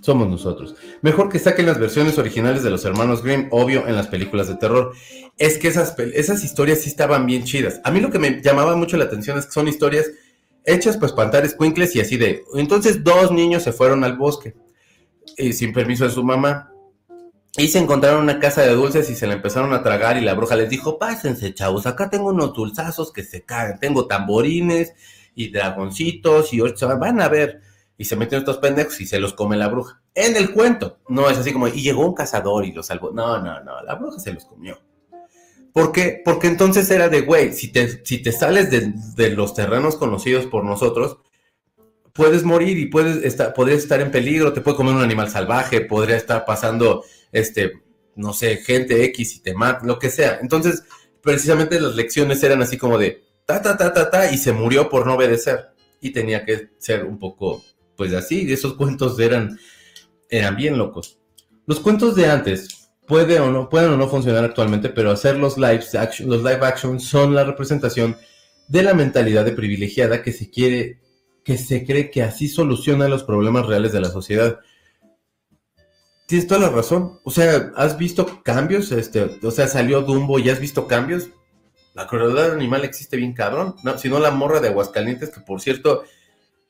somos nosotros. Mejor que saquen las versiones originales de los hermanos Grimm, obvio, en las películas de terror. Es que esas, esas historias sí estaban bien chidas. A mí lo que me llamaba mucho la atención es que son historias hechas pues pantares cuincles y así de... Entonces dos niños se fueron al bosque y sin permiso de su mamá y se encontraron una casa de dulces y se la empezaron a tragar y la bruja les dijo, pásense chavos, acá tengo unos dulzazos que se caen, tengo tamborines y dragoncitos y van a ver. Y se meten estos pendejos y se los come la bruja. En el cuento, no es así como, y llegó un cazador y los salvó. No, no, no, la bruja se los comió. ¿Por qué? Porque entonces era de, güey, si te, si te sales de, de, los terrenos conocidos por nosotros, puedes morir y puedes estar, podrías estar en peligro, te puede comer un animal salvaje, podría estar pasando este, no sé, gente X y te mata, lo que sea. Entonces, precisamente las lecciones eran así como de ta, ta, ta, ta, ta, y se murió por no obedecer. Y tenía que ser un poco, pues así, esos cuentos eran, eran bien locos. Los cuentos de antes puede o no, pueden o no funcionar actualmente, pero hacer los live action, los live action son la representación de la mentalidad de privilegiada que se quiere, que se cree que así soluciona los problemas reales de la sociedad tienes toda la razón. O sea, ¿has visto cambios? Este, o sea, salió Dumbo y has visto cambios. La crueldad animal existe bien cabrón. No, si no la morra de Aguascalientes, que por cierto,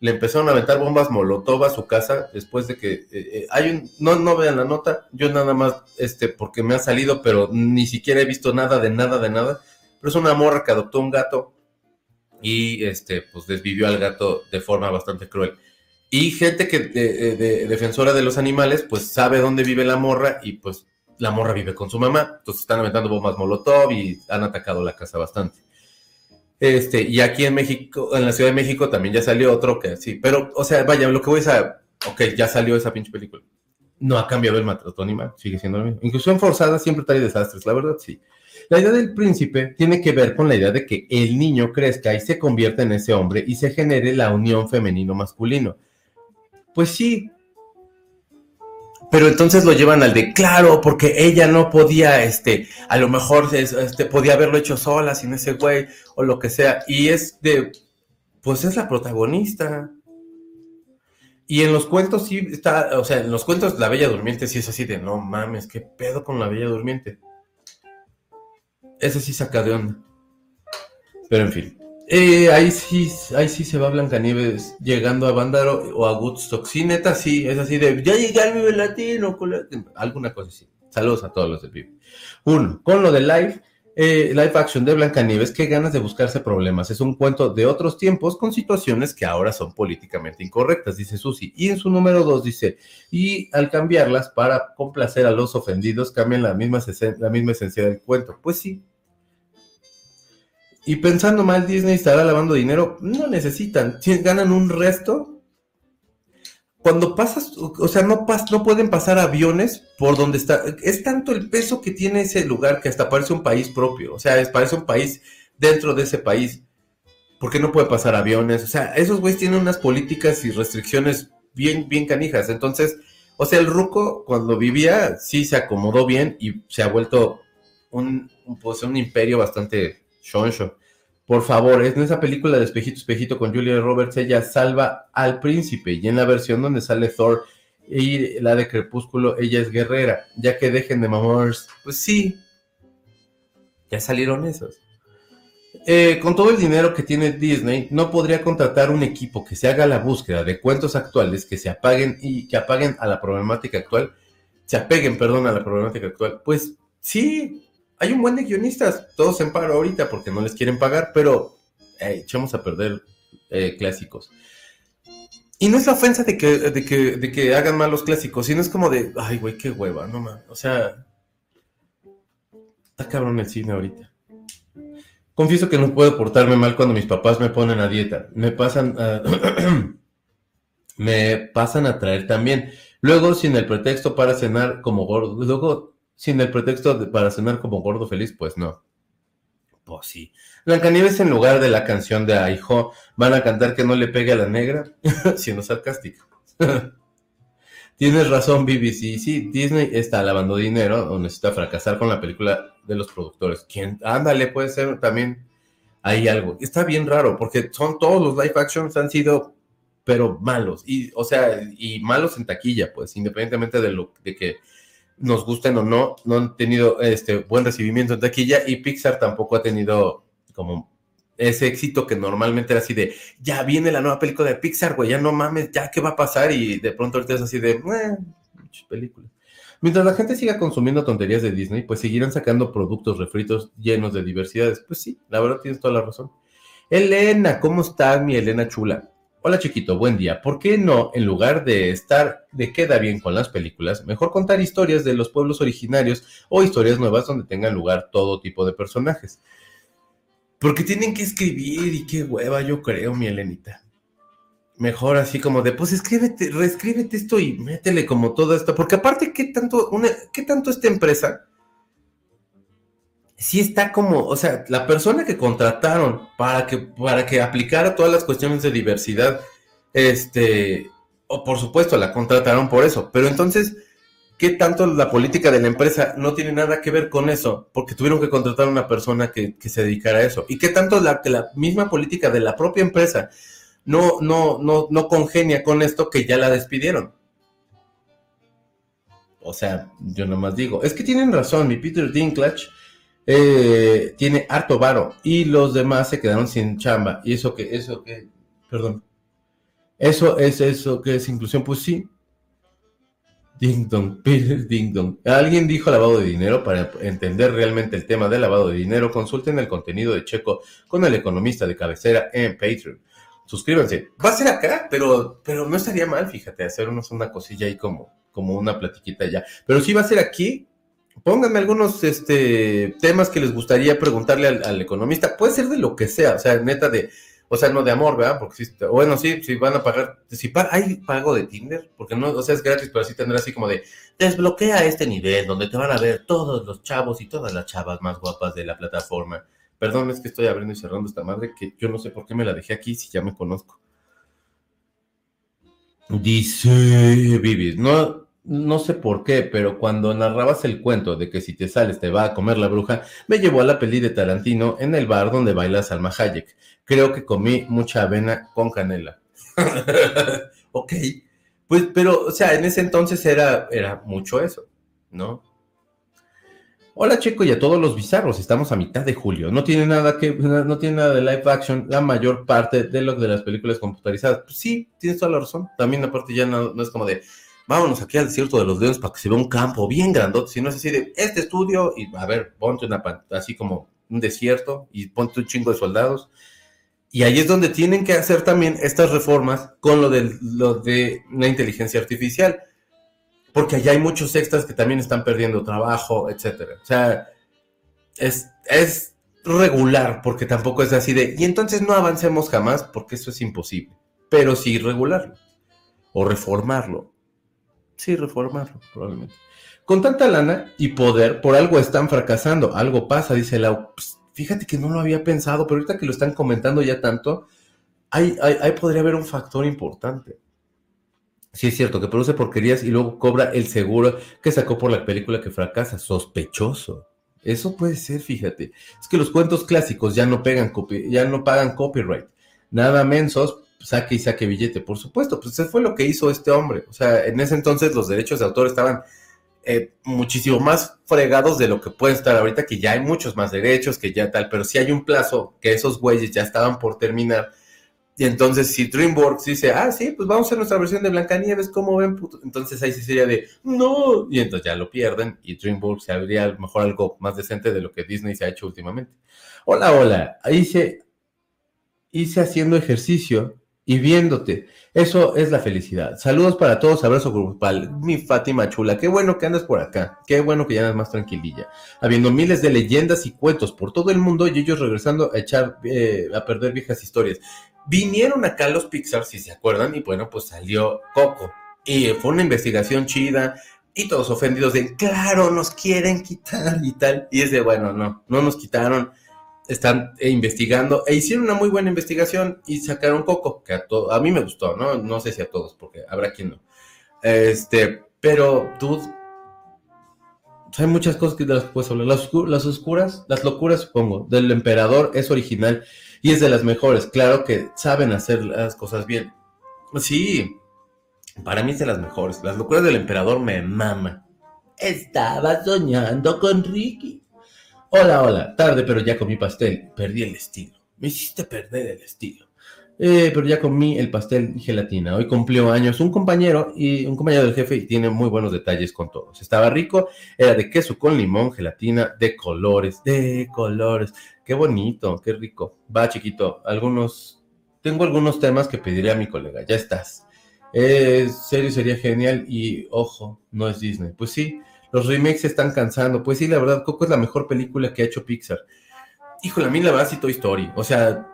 le empezaron a aventar bombas molotov a su casa después de que eh, eh, hay un. No, no vean la nota. Yo nada más, este, porque me ha salido, pero ni siquiera he visto nada de nada de nada. Pero es una morra que adoptó un gato y este, pues desvivió al gato de forma bastante cruel. Y gente que de, defensora de los animales, pues sabe dónde vive la morra y pues la morra vive con su mamá. Entonces están aventando bombas Molotov y han atacado la casa bastante. Este, y aquí en México, en la Ciudad de México también ya salió otro que sí, pero, o sea, vaya, lo que voy a ok, ya salió esa pinche película. No ha cambiado el maltrato animal, sigue siendo lo mismo. Inclusión forzada siempre trae desastres, la verdad sí. La idea del príncipe tiene que ver con la idea de que el niño crezca y se convierta en ese hombre y se genere la unión femenino-masculino. Pues sí. Pero entonces lo llevan al de claro, porque ella no podía, este, a lo mejor este, podía haberlo hecho sola sin ese güey o lo que sea. Y es de, pues es la protagonista. Y en los cuentos sí está, o sea, en los cuentos La Bella Durmiente sí es así de, no mames, qué pedo con La Bella Durmiente. Ese sí saca de onda. Pero en fin. Eh, ahí sí, ahí sí se va Blancanieves llegando a Bandaro o a Woodstock. Sí, neta, sí, es así de, ya llegué al Vive Latino, alguna cosa así. Saludos a todos los del Vivi. Uno, con lo de live, eh, live action de Blancanieves, qué ganas de buscarse problemas. Es un cuento de otros tiempos con situaciones que ahora son políticamente incorrectas, dice Susi. Y en su número dos dice, y al cambiarlas para complacer a los ofendidos, cambian la misma, la misma esencia del cuento. Pues sí. Y pensando mal, Disney estará lavando dinero. No necesitan. Ganan un resto cuando pasas, o sea, no, pas, no pueden pasar aviones por donde está. Es tanto el peso que tiene ese lugar que hasta parece un país propio. O sea, es, parece un país dentro de ese país. ¿Por qué no puede pasar aviones? O sea, esos güeyes tienen unas políticas y restricciones bien, bien canijas. Entonces, o sea, el Ruco cuando vivía sí se acomodó bien y se ha vuelto un, pues, un imperio bastante shonsho. Por favor, en esa película de Espejito, Espejito con Julia Roberts, ella salva al príncipe y en la versión donde sale Thor y la de Crepúsculo, ella es guerrera, ya que dejen de mamors. Pues sí, ya salieron esos. Eh, con todo el dinero que tiene Disney, no podría contratar un equipo que se haga la búsqueda de cuentos actuales que se apaguen y que apaguen a la problemática actual, se apeguen, perdón, a la problemática actual. Pues sí, hay un buen de guionistas, todos en paro ahorita porque no les quieren pagar, pero echamos a perder eh, clásicos. Y no es la ofensa de que, de, que, hagan mal los clásicos, sino es como de, ay, güey, qué hueva, no man. O sea, está cabrón el cine ahorita. Confieso que no puedo portarme mal cuando mis papás me ponen a dieta. Me pasan me pasan a traer también. Luego, sin el pretexto para cenar como gordo. Luego sin el pretexto de, para cenar como gordo feliz, pues no. Pues sí. Blancanieves en lugar de la canción de Aijo van a cantar que no le pegue a la negra, siendo sarcástico. Tienes razón, BBC. Sí, Disney está lavando dinero o necesita fracasar con la película de los productores. ¿Quién? Ándale, puede ser también. Hay algo. Está bien raro porque son todos los live actions han sido, pero malos. Y, o sea, y malos en taquilla, pues, independientemente de lo de que nos gusten o no, no han tenido este buen recibimiento en taquilla y Pixar tampoco ha tenido como ese éxito que normalmente era así de, ya viene la nueva película de Pixar, güey, ya no mames, ya qué va a pasar y de pronto ahorita es así de, eh, películas. Mientras la gente siga consumiendo tonterías de Disney, pues seguirán sacando productos refritos llenos de diversidades. Pues sí, la verdad tienes toda la razón. Elena, ¿cómo estás, mi Elena chula? Hola chiquito, buen día. ¿Por qué no, en lugar de estar de queda bien con las películas, mejor contar historias de los pueblos originarios o historias nuevas donde tengan lugar todo tipo de personajes? Porque tienen que escribir y qué hueva, yo creo, mi Elenita. Mejor así como de, pues escríbete, reescríbete esto y métele como todo esto. Porque aparte, ¿qué tanto, ¿qué tanto esta empresa sí está como, o sea, la persona que contrataron para que, para que aplicara todas las cuestiones de diversidad, este, o por supuesto la contrataron por eso, pero entonces, ¿qué tanto la política de la empresa no tiene nada que ver con eso? Porque tuvieron que contratar a una persona que, se dedicara a eso. ¿Y qué tanto la, la misma política de la propia empresa no, no, no, no congenia con esto que ya la despidieron? O sea, yo nomás digo, es que tienen razón, mi Peter Dinklage eh, tiene harto varo y los demás se quedaron sin chamba. Y eso que, eso que, perdón, eso es eso que es inclusión, pues sí. Ding dong, ding dong. Alguien dijo lavado de dinero. Para entender realmente el tema del lavado de dinero, consulten el contenido de Checo con el economista de cabecera en Patreon. Suscríbanse. Va a ser acá, pero, pero no estaría mal, fíjate, hacernos una cosilla ahí como, como una platiquita ya. Pero sí va a ser aquí pónganme algunos este, temas que les gustaría preguntarle al, economista. Puede ser de lo que sea, o sea, neta de, o sea, no de amor, ¿verdad? Porque si, bueno, sí, si van a pagar, si hay pago de Tinder, porque no, o sea, es gratis, pero así tendrá así como de, desbloquea este nivel donde te van a ver todos los chavos y todas las chavas más guapas de la plataforma. Perdón, es que estoy abriendo y cerrando esta madre que yo no sé por qué me la dejé aquí si ya me conozco. Dice Vivi, no, no sé por qué, pero cuando narrabas el cuento de que si te sales te va a comer la bruja, me llevó a la peli de Tarantino en el bar donde baila Salma Hayek. Creo que comí mucha avena con canela. ok, pues, pero, o sea, en ese entonces era, era mucho eso, ¿no? Hola Checo y a todos los bizarros, estamos a mitad de julio. No tiene nada que, no tiene nada de live action la mayor parte de lo de las películas computarizadas. Pues sí, tienes toda la razón. También aparte ya no es como de, vámonos aquí al desierto de los leones para que se vea un campo bien grandote, si no es así de este estudio y a ver, ponte una así como un desierto y ponte un chingo de soldados. Y ahí es donde tienen que hacer también estas reformas con lo de, lo de la inteligencia artificial, porque allá hay muchos extras que también están perdiendo trabajo, etcétera. O sea, es, es regular, porque tampoco es así de, y entonces no avancemos jamás, porque eso es imposible, pero sí regularlo o reformarlo. Sí, reformarlo, probablemente. Con tanta lana y poder, por algo están fracasando. Algo pasa, dice Lau. Pues, fíjate que no lo había pensado, pero ahorita que lo están comentando ya tanto, ahí, podría haber un factor importante. Sí, es cierto, que produce porquerías y luego cobra el seguro que sacó por la película que fracasa. Sospechoso. Eso puede ser, fíjate. Es que los cuentos clásicos ya no ya no pagan copyright. Nada mensos, saque y saque billete, por supuesto, pues eso fue lo que hizo este hombre. O sea, en ese entonces los derechos de autor estaban eh, muchísimo más fregados de lo que pueden estar ahorita, que ya hay muchos más derechos, que ya tal, pero si hay un plazo que esos güeyes ya estaban por terminar. Y entonces, si DreamWorks dice, ah, sí, pues vamos a hacer nuestra versión de Blancanieves, ¿cómo ven? Entonces ahí sí sería de, no, y entonces ya lo pierden y DreamWorks se habría a lo mejor algo más decente de lo que Disney se ha hecho últimamente. Hola, hola, hice, hice haciendo ejercicio y viéndote. Eso es la felicidad. Saludos para todos, abrazo grupal. Mi Fátima chula, qué bueno que andas por acá, qué bueno que ya andas más tranquililla. Habiendo miles de leyendas y cuentos por todo el mundo y ellos regresando a echar, eh, a perder viejas historias. Vinieron acá los Pixar, si se acuerdan, y bueno, pues salió Coco. Y fue una investigación chida, y todos ofendidos de, claro, nos quieren quitar y tal. Y es de, bueno, no, no nos quitaron están eh, investigando e hicieron una muy buena investigación y sacaron Coco, que a, a mí me gustó, ¿no? No sé si a todos, porque habrá quien no. Este, pero tú, hay muchas cosas que de las que puedes hablar. Las, las oscuras, las locuras, supongo, del emperador es original y es de las mejores. Claro que saben hacer las cosas bien. Sí, para mí es de las mejores. Las locuras del emperador me mama. Estaba soñando con Ricky. Hola, hola, tarde, pero ya comí pastel. Perdí el estilo. Me hiciste perder el estilo. Eh, pero ya comí el pastel gelatina. Hoy cumplió años un compañero y un compañero del jefe y tiene muy buenos detalles con todos. Estaba rico, era de queso con limón, gelatina, de colores, de colores. Qué bonito, qué rico. Va, chiquito, algunos, tengo algunos temas que pediré a mi colega. Ya estás. Eh, serio, sería genial y ojo, no es Disney. Pues sí, los remakes se están cansando. Pues sí, la verdad, Coco es la mejor película que ha hecho Pixar. Híjole, a mí la verdad sí Toy Story. O sea,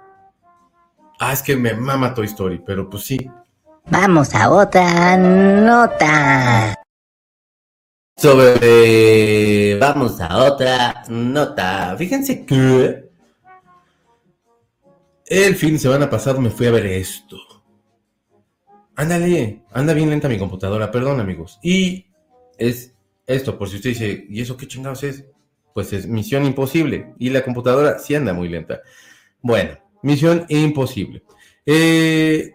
ah, es que me mama Toy Story, pero pues sí. Vamos a otra nota. Sobre... Vamos a otra nota. Fíjense que... El fin de semana pasado me fui a ver esto. Ándale, anda bien lenta mi computadora, perdón amigos. Y es esto, por si usted dice, ¿y eso qué chingados es? Pues es misión imposible. Y la computadora sí anda muy lenta. Bueno, misión imposible. Eh,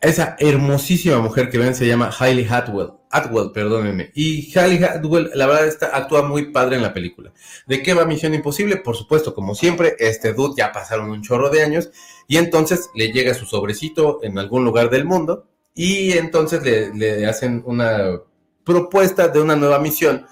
esa hermosísima mujer que ven se llama Hailey Atwell. Atwell, perdónenme. Y Hailey Atwell, la verdad, está, actúa muy padre en la película. ¿De qué va Misión Imposible? Por supuesto, como siempre, este dude ya pasaron un chorro de años y entonces le llega su sobrecito en algún lugar del mundo y entonces le hacen una propuesta de una nueva misión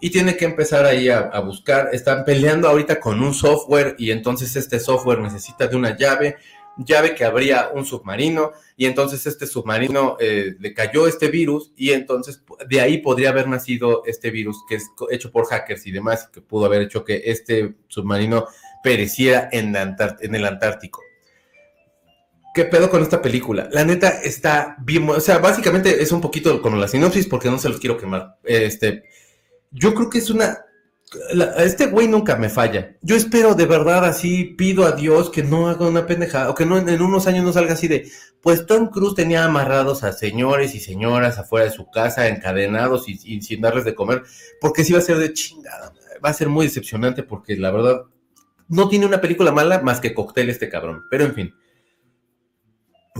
y tiene que empezar ahí a, buscar. Están peleando ahorita con un software y entonces este software necesita de una llave, llave que abría un submarino y entonces este submarino eh, le cayó este virus y entonces de ahí podría haber nacido este virus que es hecho por hackers y demás que pudo haber hecho que este submarino pereciera en, en el Antártico. ¿Qué pedo con esta película? La neta está bien, o sea, básicamente es un poquito como la sinopsis porque no se los quiero quemar. Este, yo creo que es una este güey nunca me falla. Yo espero de verdad así, pido a Dios que no haga una pendejada, o que no en unos años no salga así de, pues Tom Cruise tenía amarrados a señores y señoras afuera de su casa, encadenados y, y sin darles de comer, porque sí va a ser de chingada, va a ser muy decepcionante porque la verdad no tiene una película mala más que Cóctel este cabrón, pero en fin.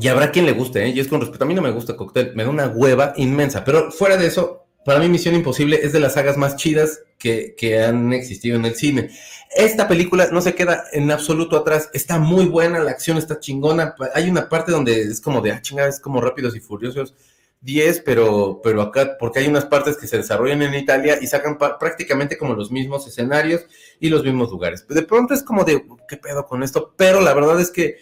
Y habrá quien le guste, ¿eh? Y es con respeto. A mí no me gusta Cocktail, me da una hueva inmensa. Pero fuera de eso, para mí Misión Imposible es de las sagas más chidas que, que, han existido en el cine. Esta película no se queda en absoluto atrás. Está muy buena, la acción está chingona. Hay una parte donde es como de, ah, chingada, es como Rápidos y Furiosos. 10, pero, pero acá, porque hay unas partes que se desarrollan en Italia y sacan prácticamente como los mismos escenarios y los mismos lugares. De pronto es como de, ¿qué pedo con esto? Pero la verdad es que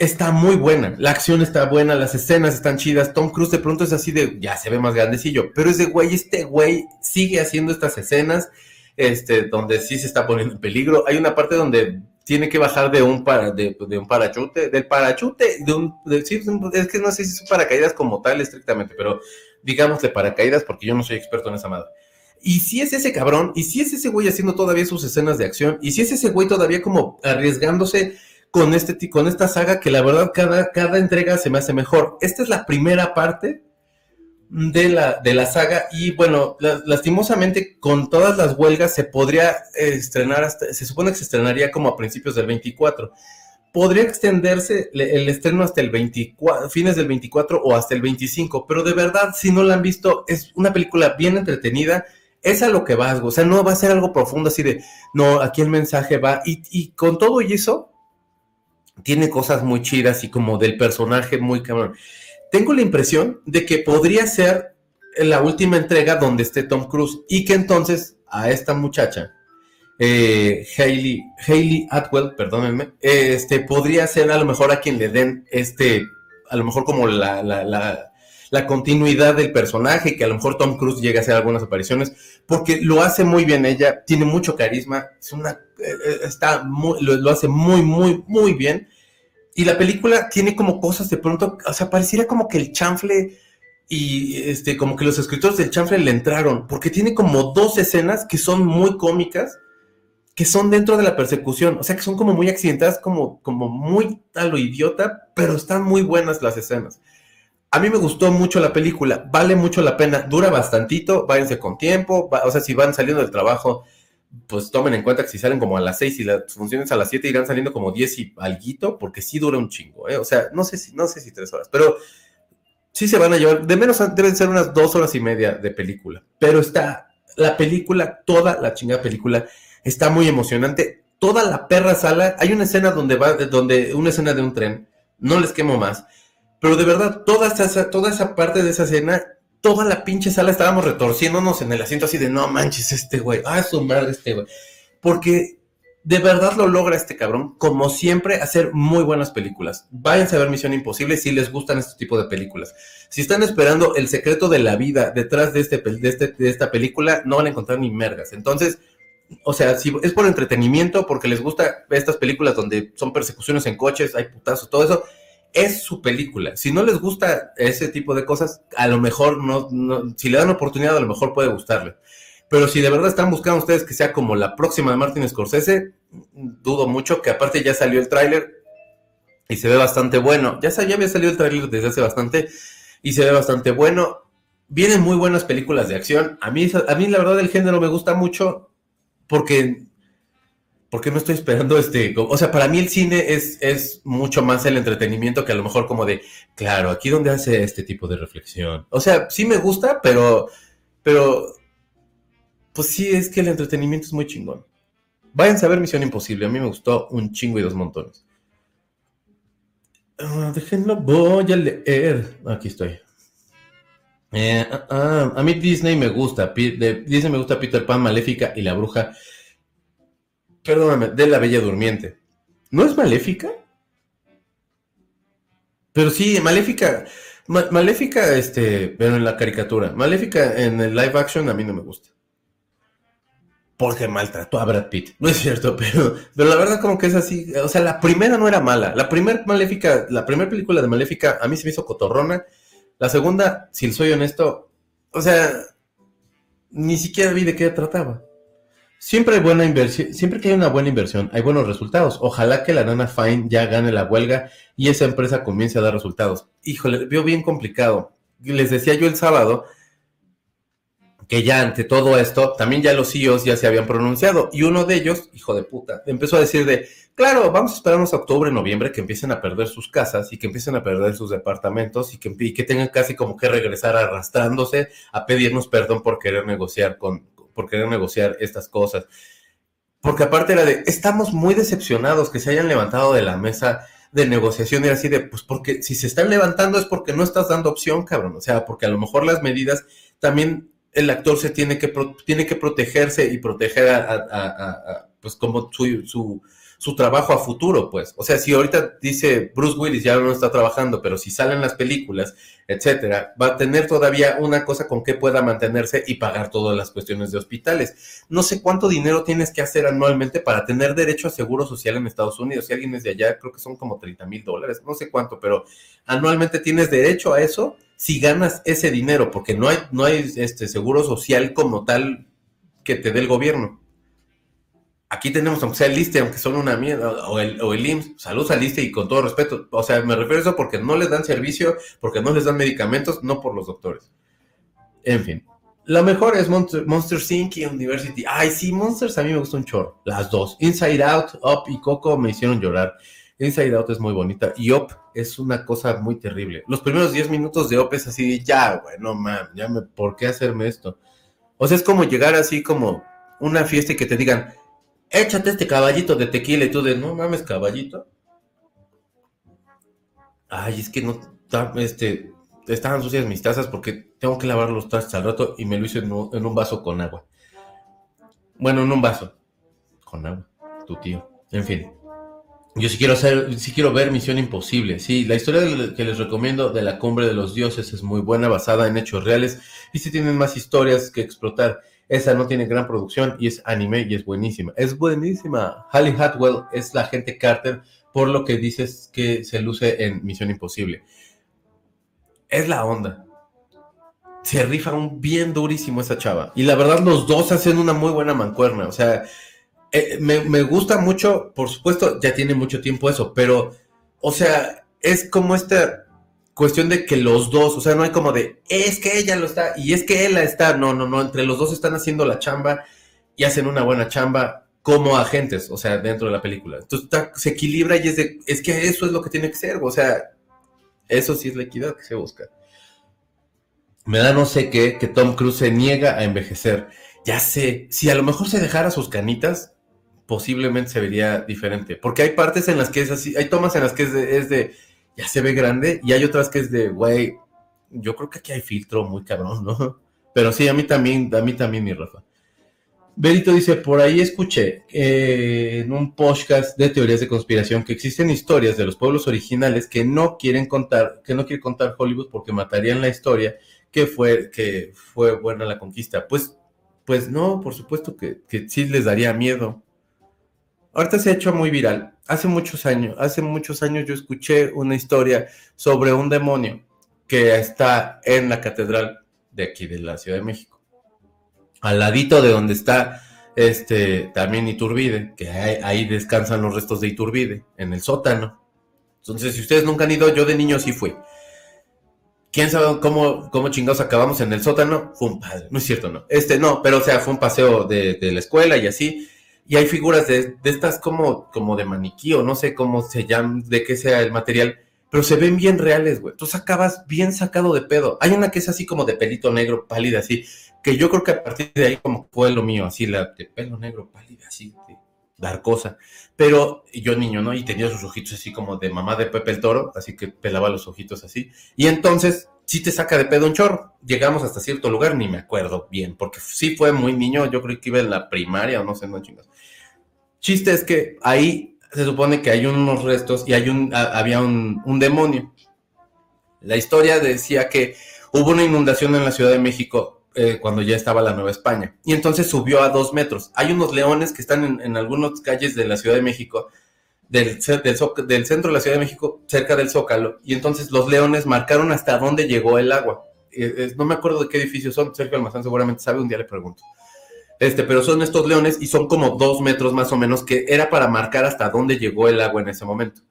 está muy buena. La acción está buena, las escenas están chidas. Tom Cruise de pronto es así de, ya se ve más grandecillo, pero ese güey, este güey sigue haciendo estas escenas, este, donde sí se está poniendo en peligro. Hay una parte donde tiene que bajar de un, para, de, un parachute, del parachute, de un, es que no sé si es paracaídas como tal estrictamente, pero digamos de paracaídas porque yo no soy experto en esa madre. Y si es ese cabrón, y si es ese güey haciendo todavía sus escenas de acción, y si es ese güey todavía como arriesgándose con, este, con esta saga que la verdad cada, cada entrega se me hace mejor. Esta es la primera parte de la, de la saga y bueno, lastimosamente con todas las huelgas se podría estrenar hasta, se supone que se estrenaría como a principios del 24. Podría extenderse el estreno hasta el 24, fines del 24 o hasta el 25, pero de verdad, si no la han visto, es una película bien entretenida, es a lo que vas, o sea, no va a ser algo profundo así de, no, aquí el mensaje va, y, y con todo y eso, tiene cosas muy chidas y como del personaje muy cabrón. Tengo la impresión de que podría ser la última entrega donde esté Tom Cruise y que entonces a esta muchacha, eh, Hayley, Atwell, perdónenme, este, podría ser a lo mejor a quien le den este, a lo mejor como la, la, la, continuidad del personaje, que a lo mejor Tom Cruise llegue a hacer algunas apariciones, porque lo hace muy bien ella, tiene mucho carisma, es una, eh, está lo, lo hace muy, muy, muy bien y la película tiene como cosas de pronto, o sea, pareciera como que el chanfle y este, como que los escritores del chanfle le entraron, porque tiene como dos escenas que son muy cómicas, que son dentro de la persecución, o sea, que son como muy accidentadas, como, como muy a lo idiota, pero están muy buenas las escenas. A mí me gustó mucho la película, vale mucho la pena, dura bastantito, váyanse con tiempo, o sea, si van saliendo del trabajo, pues tomen en cuenta que si salen como a las 6 y las funciones a las 7 irán saliendo como 10 y alguito, porque sí dura un chingo, ¿eh? O sea, no sé si, no sé si tres horas, pero sí se van a llevar, de menos deben ser unas dos horas y media de película, pero está, la película, toda la chingada película, está muy emocionante, toda la perra sala, hay una escena donde va, donde, una escena de un tren, no les quemo más, pero de verdad, toda esa, toda esa parte de esa escena toda la pinche sala estábamos retorciéndonos en el asiento así de no manches este güey, ah, su madre este güey. Porque de verdad lo logra este cabrón, como siempre, hacer muy buenas películas. Váyanse a ver Misión Imposible si les gustan este tipo de películas. Si están esperando el secreto de la vida detrás de, este, de, este, de esta película, no van a encontrar ni mergas. Entonces, o sea, si es por entretenimiento, porque les gusta estas películas donde son persecuciones en coches, hay putazos, todo eso, es su película. Si no les gusta ese tipo de cosas, a lo mejor no, si le dan oportunidad, a lo mejor puede gustarle. Pero si de verdad están buscando ustedes que sea como la próxima de Martin Scorsese, dudo mucho que aparte ya salió el tráiler y se ve bastante bueno. Ya, ya había salido el tráiler desde hace bastante y se ve bastante bueno. Vienen muy buenas películas de acción. A mí, a mí la verdad el género me gusta mucho porque porque no estoy esperando este, o sea, para mí el cine es, es mucho más el entretenimiento que a lo mejor como de, claro, aquí donde hace este tipo de reflexión. O sea, sí me gusta, pero, pero, pues sí, es que el entretenimiento es muy chingón. Váyanse a ver Misión Imposible, a mí me gustó un chingo y dos montones. Ah, déjenlo, voy a leer. Aquí estoy. Eh, ah, ah, a mí Disney me gusta, Disney me gusta Peter Pan, Maléfica y la Bruja perdóname, de la Bella Durmiente. ¿No es maléfica? Pero sí, maléfica. maléfica, este, pero en la caricatura. Maléfica en el live action a mí no me gusta. Porque maltrató a Brad Pitt. No es cierto, pero, pero la verdad como que es así. O sea, la primera no era mala. La primera Maléfica, la primera película de Maléfica a mí se me hizo cotorrona. La segunda, si soy honesto, o sea, ni siquiera vi de qué trataba. Siempre hay buena inversión, siempre que hay una buena inversión, hay buenos resultados. Ojalá que la nana Fine ya gane la huelga y esa empresa comience a dar resultados. Híjole, veo bien complicado. Les decía yo el sábado que ya ante todo esto, también ya los CEOs ya se habían pronunciado y uno de ellos, hijo de puta, empezó a decir de, claro, vamos a esperarnos a octubre, noviembre, que empiecen a perder sus casas y que empiecen a perder sus departamentos y que tengan casi como que regresar arrastrándose a pedirnos perdón por querer negociar con, por querer negociar estas cosas. Porque aparte era de, estamos muy decepcionados que se hayan levantado de la mesa de negociación era así de, pues porque si se están levantando es porque no estás dando opción, cabrón. O sea, porque a lo mejor las medidas también el actor se tiene que, tiene que protegerse y proteger a, pues como su, su, su, trabajo a futuro, pues. O sea, si ahorita dice Bruce Willis ya no está trabajando, pero si salen las películas, etcétera, va a tener todavía una cosa con que pueda mantenerse y pagar todas las cuestiones de hospitales. No sé cuánto dinero tienes que hacer anualmente para tener derecho a seguro social en Estados Unidos. Si alguien es de allá, creo que son como 30 mil dólares, no sé cuánto, pero anualmente tienes derecho a eso si ganas ese dinero, porque no hay, no hay este seguro social como tal que te dé el gobierno. Aquí tenemos, aunque sea el ISTE, aunque son una mierda, o el, o el IMSS, saludos al ISTE y con todo respeto. O sea, me refiero a eso porque no les dan servicio, porque no les dan medicamentos, no por los doctores. En fin. La mejor es Monster, Monster Inc. y University. Ay, sí, Monsters a mí me gustó un chorro. Las dos. Inside Out, Up y Coco me hicieron llorar. Inside Out es muy bonita. Y Up es una cosa muy terrible. Los primeros 10 minutos de Up es así, ya, güey, no mames, ya me, ¿por qué hacerme esto? O sea, es como llegar así como una fiesta y que te digan, échate este caballito de tequila y tú de, no mames, caballito. Ay, es que no, este, estaban sucias mis tazas porque tengo que lavar los trastes al rato y me lo hice en un vaso con agua. Bueno, en un vaso. Con agua, tu tío. En fin. Yo sí quiero hacer, sí quiero ver Misión Imposible. Sí, la historia que les recomiendo de la Cumbre de los Dioses es muy buena, basada en hechos reales. Y si tienen más historias que explotar. Esa no tiene gran producción y es anime y es buenísima. Es buenísima. Halle Hatwell es la agente Carter, por lo que dices que se luce en Misión Imposible. Es la onda. Se rifa un bien durísimo esa chava. Y la verdad, los dos hacen una muy buena mancuerna. O sea, eh, me, gusta mucho, por supuesto, ya tiene mucho tiempo eso, pero, o sea, es como esta cuestión de que los dos, o sea, no hay como de, es que ella lo está y es que él la está, no, no, no, entre los dos están haciendo la chamba y hacen una buena chamba como agentes, o sea, dentro de la película. Entonces se equilibra y es de, es que eso es lo que tiene que ser, o sea, eso sí es la equidad que se busca. Me da no sé qué que Tom Cruise se niega a envejecer. Ya sé, si a lo mejor se dejara sus canitas, posiblemente se vería diferente. Porque hay partes en las que es así, hay tomas en las que es de, ya se ve grande, y hay otras que es de, güey, yo creo que aquí hay filtro muy cabrón, ¿no? Pero sí, a mí también, a mí también, mi Rafa. Berito dice, por ahí escuché eh, en un podcast de teorías de conspiración que existen historias de los pueblos originales que no quieren contar, que no quiere contar Hollywood porque matarían la historia que fue, que fue buena la conquista. Pues, pues no, por supuesto que, que sí les daría miedo. Ahorita se ha hecho muy viral. Hace muchos años, hace muchos años yo escuché una historia sobre un demonio que está en la catedral de aquí de la Ciudad de México. Al ladito de donde está este también Iturbide, que ahí, descansan los restos de Iturbide, en el sótano. Entonces, si ustedes nunca han ido, yo de niño sí fui. ¿Quién sabe cómo, cómo chingados acabamos en el sótano? Fue un padre, no es cierto, no. Este no, pero o sea, fue un paseo de, de la escuela y así y hay figuras de, estas como, como de maniquí o no sé cómo se llaman, de qué sea el material, pero se ven bien reales, güey. Tú acabas bien sacado de pedo. Hay una que es así como de pelito negro, pálida, así, que yo creo que a partir de ahí como fue lo mío, así, la de pelo negro, pálida, así, de dar cosa. Pero yo niño, ¿no? Y tenía sus ojitos así como de mamá de Pepe el Toro, así que pelaba los ojitos así. Y entonces sí te saca de pedo un chorro. Llegamos hasta cierto lugar, ni me acuerdo bien, porque sí fue muy niño, yo creo que iba en la primaria o no sé, no chingas. Chiste es que ahí se supone que hay unos restos y hay un, había un, demonio. La historia decía que hubo una inundación en la Ciudad de México eh, cuando ya estaba la Nueva España. Y entonces subió a dos metros. Hay unos leones que están en, algunas calles de la Ciudad de México, del, centro de la Ciudad de México, cerca del Zócalo. Y entonces los leones marcaron hasta dónde llegó el agua. Eh, no me acuerdo de qué edificio son. Sergio Almazán seguramente sabe, un día le pregunto. Este, pero son estos leones y son como dos metros más o menos, que era para marcar hasta dónde llegó el agua en ese momento.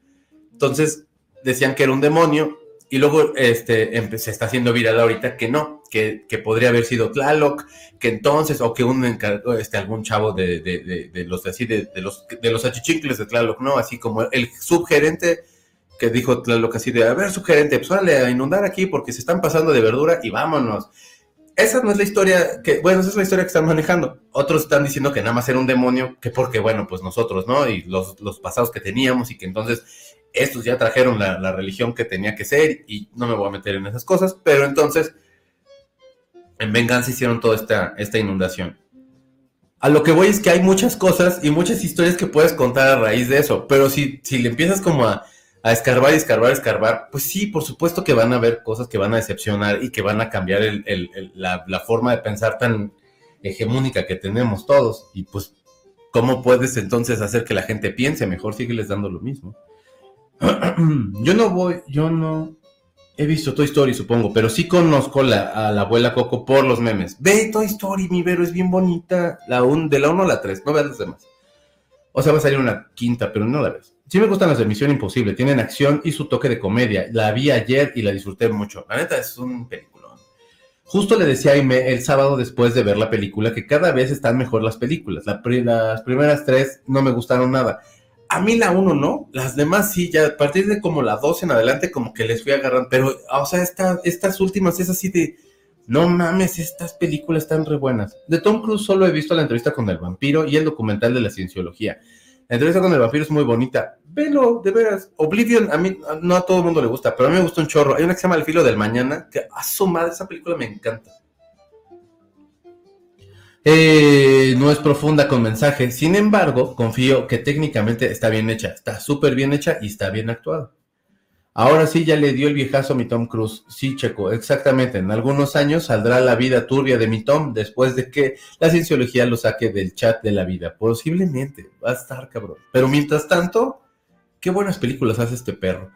Entonces, decían que era un demonio y luego este, se está haciendo viral ahorita que no, que, podría haber sido Tlaloc, que entonces, o que un este, algún chavo de, de, de, los así, de, los de los achichincles de Tlaloc, ¿no? Así como el subgerente que dijo Tlaloc así de, a ver, subgerente, pues vale a inundar aquí porque se están pasando de verdura y vámonos esa no es la historia que, bueno, esa es la historia que están manejando. Otros están diciendo que nada más era un demonio, que porque, bueno, pues nosotros, ¿no? Y los, pasados que teníamos y que entonces estos ya trajeron la, la religión que tenía que ser y no me voy a meter en esas cosas, pero entonces en venganza hicieron toda esta, esta inundación. A lo que voy es que hay muchas cosas y muchas historias que puedes contar a raíz de eso, pero si, si le empiezas como a, a escarbar y escarbar, escarbar, pues sí, por supuesto que van a haber cosas que van a decepcionar y que van a cambiar la, la, forma de pensar tan hegemónica que tenemos todos. Y pues, ¿cómo puedes entonces hacer que la gente piense? Mejor sígueles dando lo mismo. yo no voy, yo no he visto Toy Story, supongo, pero sí conozco a la abuela Coco por los memes. Ve Toy Story, mi Vero, es bien bonita. La un, de la 1 a la 3, no veas las demás. O sea, va a salir una quinta, pero no la ves. Sí me gustan las de Misión Imposible, tienen acción y su toque de comedia. La vi ayer y la disfruté mucho. La neta es un peliculón. Justo le decía a Aime el sábado después de ver la película que cada vez están mejor las películas. La, las primeras tres no me gustaron nada. A mí la uno no, las demás sí, ya a partir de como la dos en adelante como que les fui agarrando. Pero, o sea, esta, estas últimas es así de... No mames, estas películas están re buenas. De Tom Cruise solo he visto la entrevista con el vampiro y el documental de la cienciología. La entrevista con el vampiro es muy bonita. Velo, de veras. Oblivion, a mí, no a todo el mundo le gusta, pero a mí me gusta un chorro. Hay una que se llama El filo del mañana, que a su madre, esa película me encanta. Eh, no es profunda con mensaje, sin embargo, confío que técnicamente está bien hecha, está súper bien hecha y está bien actuada. Ahora sí ya le dio el viejazo a mi Tom Cruise. Sí, Checo, exactamente. En algunos años saldrá la vida turbia de mi Tom después de que la cienciología lo saque del chat de la vida. Posiblemente. Va a estar cabrón. Pero mientras tanto, qué buenas películas hace este perro.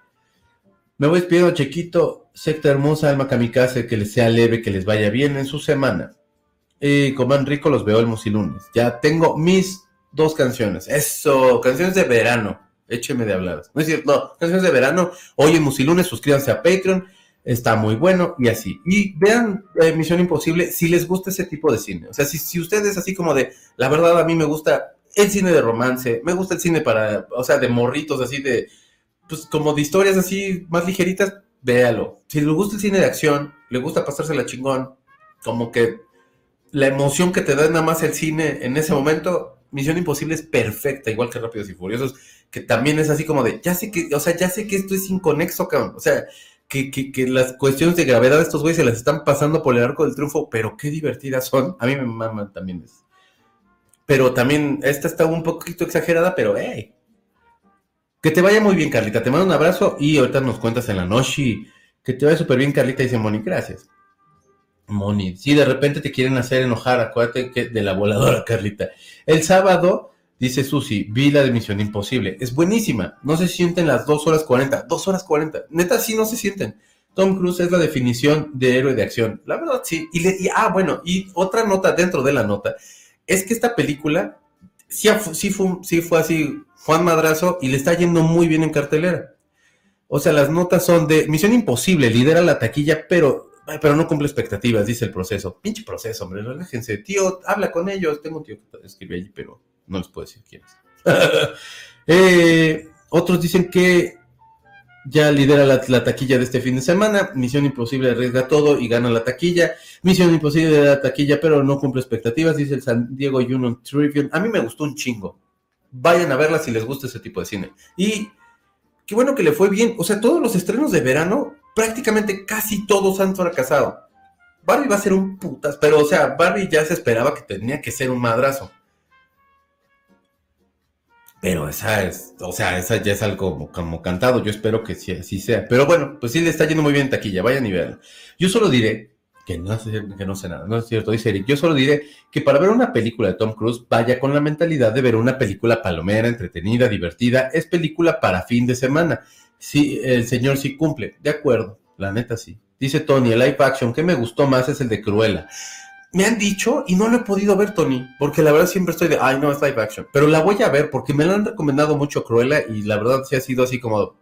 Me voy despidiendo, Chequito. Secta hermosa, alma kamikaze, que les sea leve, que les vaya bien en su semana. Y coman rico, los veo el musilunes. Ya tengo mis dos canciones. Eso, canciones de verano écheme de habladas. No es cierto, no, canciones de verano, hoy en Musilunes, suscríbanse a Patreon, está muy bueno y así. Y vean eh, Misión Imposible si les gusta ese tipo de cine. O sea, si, si ustedes así como de, la verdad a mí me gusta el cine de romance, me gusta el cine para, o sea, de morritos así de, pues como de historias así más ligeritas, véalo. Si le gusta el cine de acción, le gusta pasársela chingón, como que la emoción que te da nada más el cine en ese momento, Misión Imposible es perfecta, igual que Rápidos y Furiosos, que también es así como de, ya sé que, o sea, ya sé que esto es inconexo, cabrón. O sea, que, que, que las cuestiones de gravedad de estos güeyes se las están pasando por el arco del triunfo, pero qué divertidas son. A mí me maman también eso. Pero también, esta está un poquito exagerada, pero hey. Que te vaya muy bien, Carlita. Te mando un abrazo y ahorita nos cuentas en la noche. Que te vaya súper bien, Carlita, dice Moni. Gracias. Moni, si de repente te quieren hacer enojar, acuérdate que de la voladora, Carlita. El sábado, dice Susi, vi la de Misión Imposible. Es buenísima. No se sienten las 2 horas 40. 2 horas 40. Neta, sí no se sienten. Tom Cruise es la definición de héroe de acción. La verdad, sí. Y, le, y ah, bueno, y otra nota dentro de la nota. Es que esta película sí, sí, fue, sí fue así, Juan Madrazo, y le está yendo muy bien en cartelera. O sea, las notas son de Misión Imposible, lidera la taquilla, pero pero no cumple expectativas, dice el proceso. Pinche proceso, hombre, relájense. Tío, habla con ellos. Tengo un tío que escribe allí, pero no les puedo decir quién es. eh, otros dicen que ya lidera la, la, taquilla de este fin de semana. Misión Imposible arriesga todo y gana la taquilla. Misión Imposible de la taquilla, pero no cumple expectativas, dice el San Diego Union Tribune. A mí me gustó un chingo. Vayan a verla si les gusta ese tipo de cine. Y qué bueno que le fue bien. O sea, todos los estrenos de verano prácticamente casi todos han fracasado. Barbie va a ser un putas, pero o sea, Barbie ya se esperaba que tenía que ser un madrazo. Pero esa es, o sea, esa ya es algo como, cantado. Yo espero que sí, así sea. Pero bueno, pues sí le está yendo muy bien taquilla. Vayan y vean. Yo solo diré que no, que no sé nada, no es cierto, dice Eric. Yo solo diré que para ver una película de Tom Cruise, vaya con la mentalidad de ver una película palomera, entretenida, divertida. Es película para fin de semana. Sí, el señor sí cumple. De acuerdo, la neta sí. Dice Tony, el live action que me gustó más es el de Cruella. Me han dicho y no lo he podido ver, Tony, porque la verdad siempre estoy de, ay, no, es live action. Pero la voy a ver porque me la han recomendado mucho Cruella y la verdad sí ha sido así como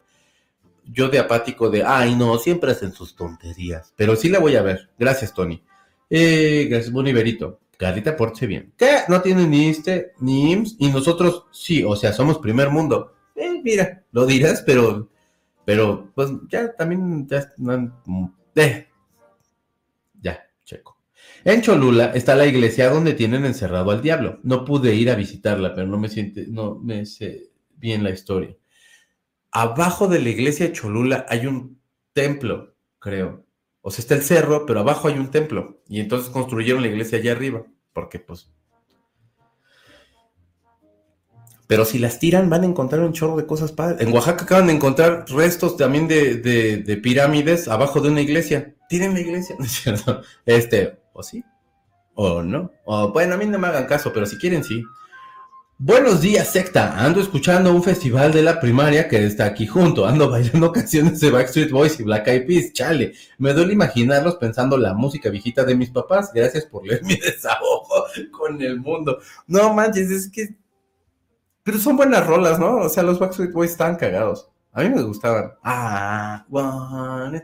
yo de apático de, ay, no, siempre hacen sus tonterías. Pero sí la voy a ver. Gracias, Tony. Eh, gracias, Boniverito. Carlita, porche bien. ¿Qué? No tiene ni este, ni IMSS, y nosotros sí, o sea, somos primer mundo. Eh, mira, lo dirás, pero pero pues ya también, ya, eh, ya, checo. En Cholula está la iglesia donde tienen encerrado al diablo. No pude ir a visitarla, pero no me siente, no me sé bien la historia. abajo de la iglesia de Cholula hay un templo, creo. O sea, está el cerro, pero abajo hay un templo. Y entonces construyeron la iglesia allá arriba, porque pues... Pero si las tiran, van a encontrar un chorro de cosas padres. En Oaxaca acaban de encontrar restos también de, de, pirámides abajo de una iglesia. Tienen la iglesia, ¿no es cierto? Este, o sí, o no. O bueno, a mí no me hagan caso, pero si quieren, sí. Buenos días, secta. Ando escuchando un festival de la primaria que está aquí junto. Ando bailando canciones de Backstreet Boys y Black Eyed Peas. Chale, me duele imaginarlos pensando la música viejita de mis papás. Gracias por leer mi desahogo con el mundo. No manches, es que. Pero son buenas rolas, ¿no? O sea, los Backstreet Boys están cagados. A mí me gustaban. Ah, one,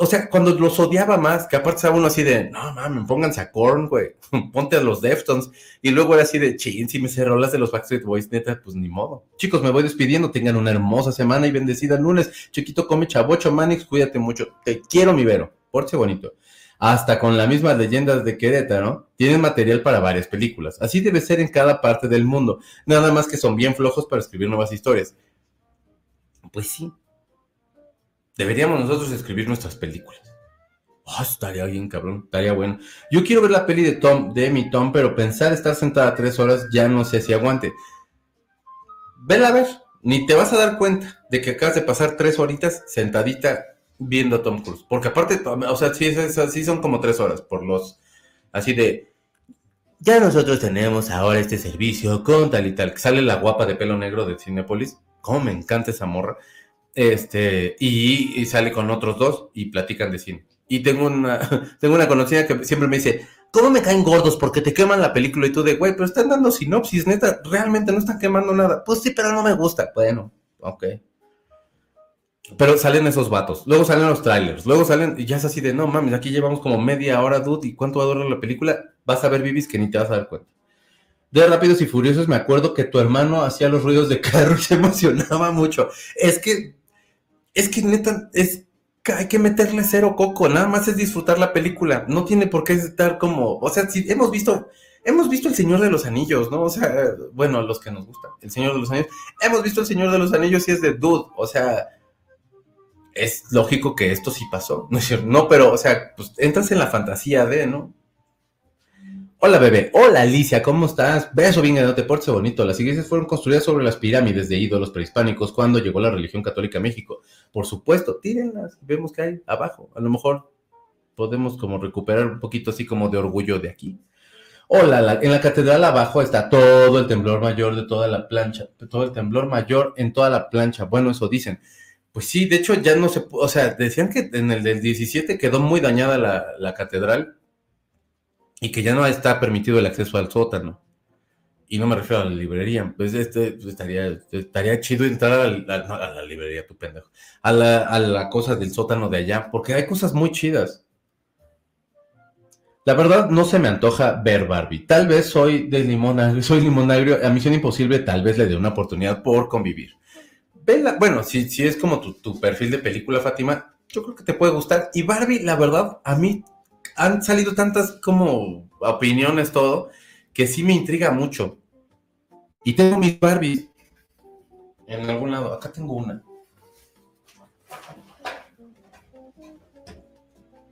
o sea, cuando los odiaba más, que aparte estaba uno así de, no mames, pónganse a Korn, güey, ponte a los Deftones, y luego era así de, chin, si me sé rolas de los Backstreet Boys, neta, pues ni modo. Chicos, me voy despidiendo, tengan una hermosa semana y bendecida lunes. Chiquito, come chavocho, Manix, cuídate mucho, te quiero, mi Vero, porche bonito. Hasta con las mismas leyendas de Querétaro, tienen material para varias películas. Así debe ser en cada parte del mundo, nada más que son bien flojos para escribir nuevas historias. Pues sí, Deberíamos nosotros escribir nuestras películas. Oh, estaría bien, cabrón. Estaría bueno. Yo quiero ver la peli de Tom, de mi Tom, pero pensar estar sentada tres horas ya no sé si aguante. Vela a ver. Ni te vas a dar cuenta de que acabas de pasar tres horitas sentadita viendo a Tom Cruise. Porque aparte, o sea, sí, sí son como tres horas por los. Así de. Ya nosotros tenemos ahora este servicio con tal y tal. Que sale la guapa de pelo negro de Cinepolis. Cómo me encanta esa morra. Este, y, sale con otros dos y platican de cine. Y tengo una, tengo una conocida que siempre me dice, ¿cómo me caen gordos? Porque te queman la película y tú de, güey, pero están dando sinopsis, neta, realmente no están quemando nada. Pues sí, pero no me gusta. Bueno, ok. Pero salen esos vatos, luego salen los trailers, luego salen, y ya es así de, no mames, aquí llevamos como media hora, dude, ¿y cuánto va a durar la película? Vas a ver Bibis que ni te vas a dar cuenta. De Rápidos y Furiosos me acuerdo que tu hermano hacía los ruidos de carro y se emocionaba mucho. Es que es que neta, es hay que meterle cero coco, nada más es disfrutar la película, no tiene por qué estar como, o sea, si hemos visto, hemos visto El Señor de los Anillos, ¿no? O sea, bueno, los que nos gustan, El Señor de los Anillos, hemos visto El Señor de los Anillos y es de dude, o sea, es lógico que esto sí pasó, ¿no es cierto? No, pero, o sea, pues entras en la fantasía de, ¿no? Hola bebé, hola Alicia, ¿cómo estás? Beso bien no te portes bonito. Las iglesias fueron construidas sobre las pirámides de ídolos prehispánicos cuando llegó la religión católica a México. Por supuesto, tírenlas, vemos que hay abajo. A lo mejor podemos como recuperar un poquito así como de orgullo de aquí. Hola, en la catedral abajo está todo el temblor mayor de toda la plancha, todo el temblor mayor en toda la plancha. Bueno, eso dicen. Pues sí, de hecho ya no se, o sea, decían que en el del 17 quedó muy dañada la, la catedral y que ya no está permitido el acceso al sótano. Y no me refiero a la librería, pues este, pues, estaría, estaría chido entrar a la, librería, tu pendejo, a la, a la cosa del sótano de allá, porque hay cosas muy chidas. La verdad no se me antoja ver Barbie. Tal vez soy de limón soy limonagrio, a Misión Imposible tal vez le dé una oportunidad por convivir. Bueno, si, si es como tu, tu perfil de película, Fátima, yo creo que te puede gustar. Y Barbie, la verdad, a mí han salido tantas como opiniones, todo, que sí me intriga mucho. Y tengo mis Barbies en algún lado. Acá tengo una.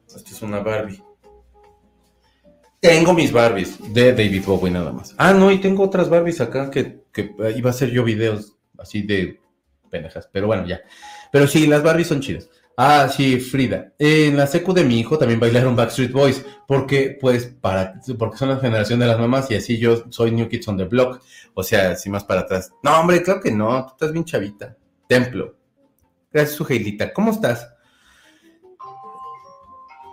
Esta es una Barbie. Tengo mis Barbies de David Bowie nada más. Ah, no, y tengo otras Barbies acá que, que iba a hacer yo videos así de pendejas. Pero bueno, ya. Pero sí, las Barbies son chidas. Ah, sí, Frida. En la secu de mi hijo también bailaron Backstreet Boys, porque, pues, para, porque son la generación de las mamás y así yo soy New Kids on the Block. O sea, así más para atrás. No, hombre, claro que no, tú estás bien chavita. Templo. Gracias, Sujeilita. ¿Cómo estás?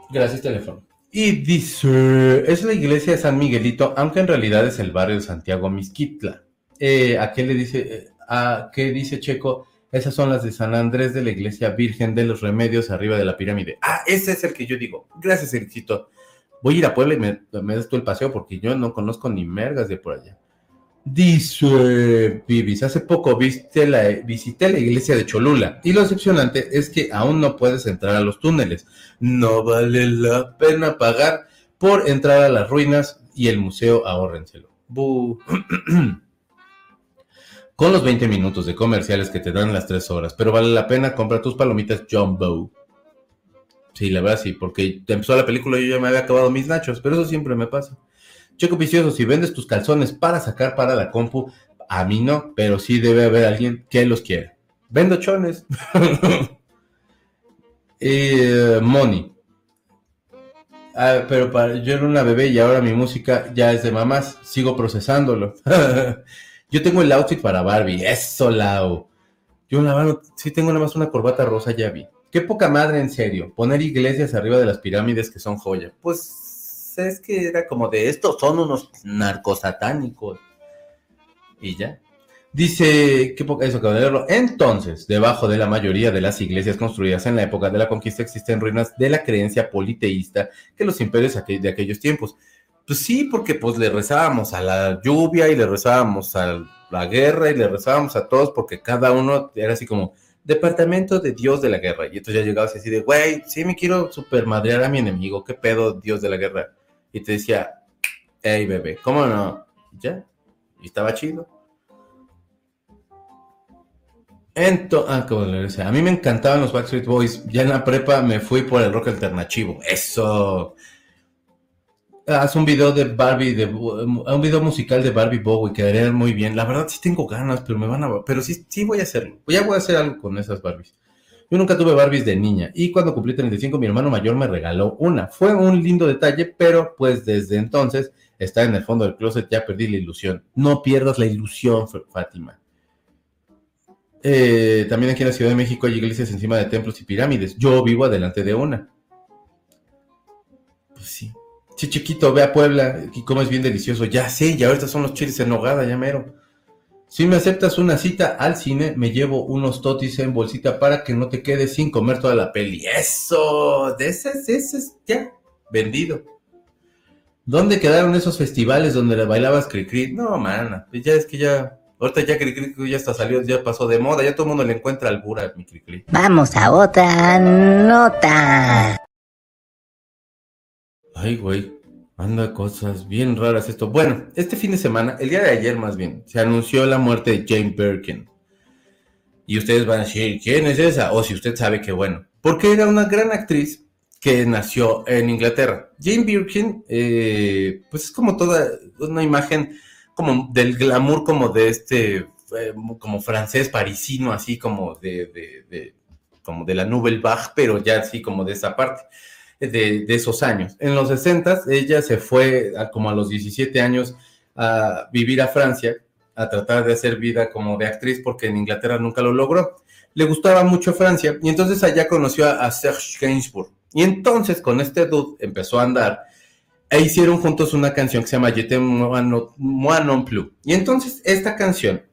Gracias, teléfono. Y dice, es la iglesia de San Miguelito, aunque en realidad es el barrio de Santiago Misquitla. Eh, ¿A qué le dice, eh, a qué dice Checo? Esas son las de San Andrés de la Iglesia Virgen de los Remedios arriba de la pirámide. Ah, ese es el que yo digo. Gracias, Ericito. Voy a ir a Puebla y me, das tú el paseo porque yo no conozco ni mergas de por allá. Dice Vivis, hace poco viste la, visité la iglesia de Cholula y lo decepcionante es que aún no puedes entrar a los túneles. No vale la pena pagar por entrar a las ruinas y el museo, ahórrenselo. con los 20 minutos de comerciales que te dan las 3 horas, pero vale la pena comprar tus palomitas Jumbo. Sí, la verdad sí, porque empezó la película y yo ya me había acabado mis nachos, pero eso siempre me pasa. Checo Vicioso, si vendes tus calzones para sacar para la compu, a mí no, pero sí debe haber alguien que los quiera. Vendo chones. eh, money. Ah, pero yo era una bebé y ahora mi música ya es de mamás. Sigo procesándolo. yo tengo el outfit para Barbie. Eso, Lau. Yo la mano, sí tengo nada más una corbata rosa, ya vi. Qué poca madre, en serio. Poner iglesias arriba de las pirámides que son joya. Pues es que era como de estos son unos narcosatánicos. Y ya. Dice, qué poca eso acabo de leerlo. Entonces, debajo de la mayoría de las iglesias construidas en la época de la conquista existen ruinas de la creencia politeísta que los imperios de aquellos tiempos. Pues sí, porque pues le rezábamos a la lluvia y le rezábamos a la guerra y le rezábamos a todos porque cada uno era así como departamento de Dios de la guerra. Y entonces ya llegabas así de, güey, sí me quiero supermadrear a mi enemigo, qué pedo Dios de la guerra. Y te decía, hey bebé, ¿cómo no? ya, y estaba chido. Entonces, ah, como le decía, a mí me encantaban los Backstreet Boys. Ya en la prepa me fui por el rock alternativo. Eso. Haz un video de Barbie, de, un video musical de Barbie Bowie, quedaría muy bien. La verdad sí tengo ganas, pero me van a... Pero sí, sí voy a hacerlo. Ya voy a hacer algo con esas Barbies. Yo nunca tuve Barbies de niña y cuando cumplí 35 mi hermano mayor me regaló una. Fue un lindo detalle, pero pues desde entonces está en el fondo del closet, ya perdí la ilusión. No pierdas la ilusión, Fátima. Eh, también aquí en la Ciudad de México hay iglesias encima de templos y pirámides. Yo vivo adelante de una. Pues sí. Sí, chiquito, ve a Puebla y comes bien delicioso. Ya sé, ya ahorita son los chiles en nogada, ya mero. Si me aceptas una cita al cine, me llevo unos totis en bolsita para que no te quedes sin comer toda la peli. Eso, de ese, ese, ya, vendido. ¿Dónde quedaron esos festivales donde le bailabas cri-cri? No, mana, ya es que ya Ahorita ya Cricri ya está salió, ya pasó de moda, ya todo el mundo le encuentra albura mi Cricri. Vamos a otra nota. Ay, güey, anda cosas bien raras esto. Bueno, este fin de semana, el día de ayer más bien, se anunció la muerte de Jane Birkin. Y ustedes van a decir, ¿quién es esa? O si usted sabe que bueno, porque era una gran actriz que nació en Inglaterra. Jane Birkin, eh, pues es como toda una imagen como del glamour como de este, eh, como francés parisino, así como de, de, como de la Nouvelle Vague, pero ya así como de esa parte, de, esos años. En los 60 ella se fue como a los 17 años a vivir a Francia, a tratar de hacer vida como de actriz, porque en Inglaterra nunca lo logró. Le gustaba mucho Francia y entonces allá conoció a, Serge Gainsbourg. Y entonces con este dude empezó a andar e hicieron juntos una canción que se llama Je moi non plus. Y entonces esta canción,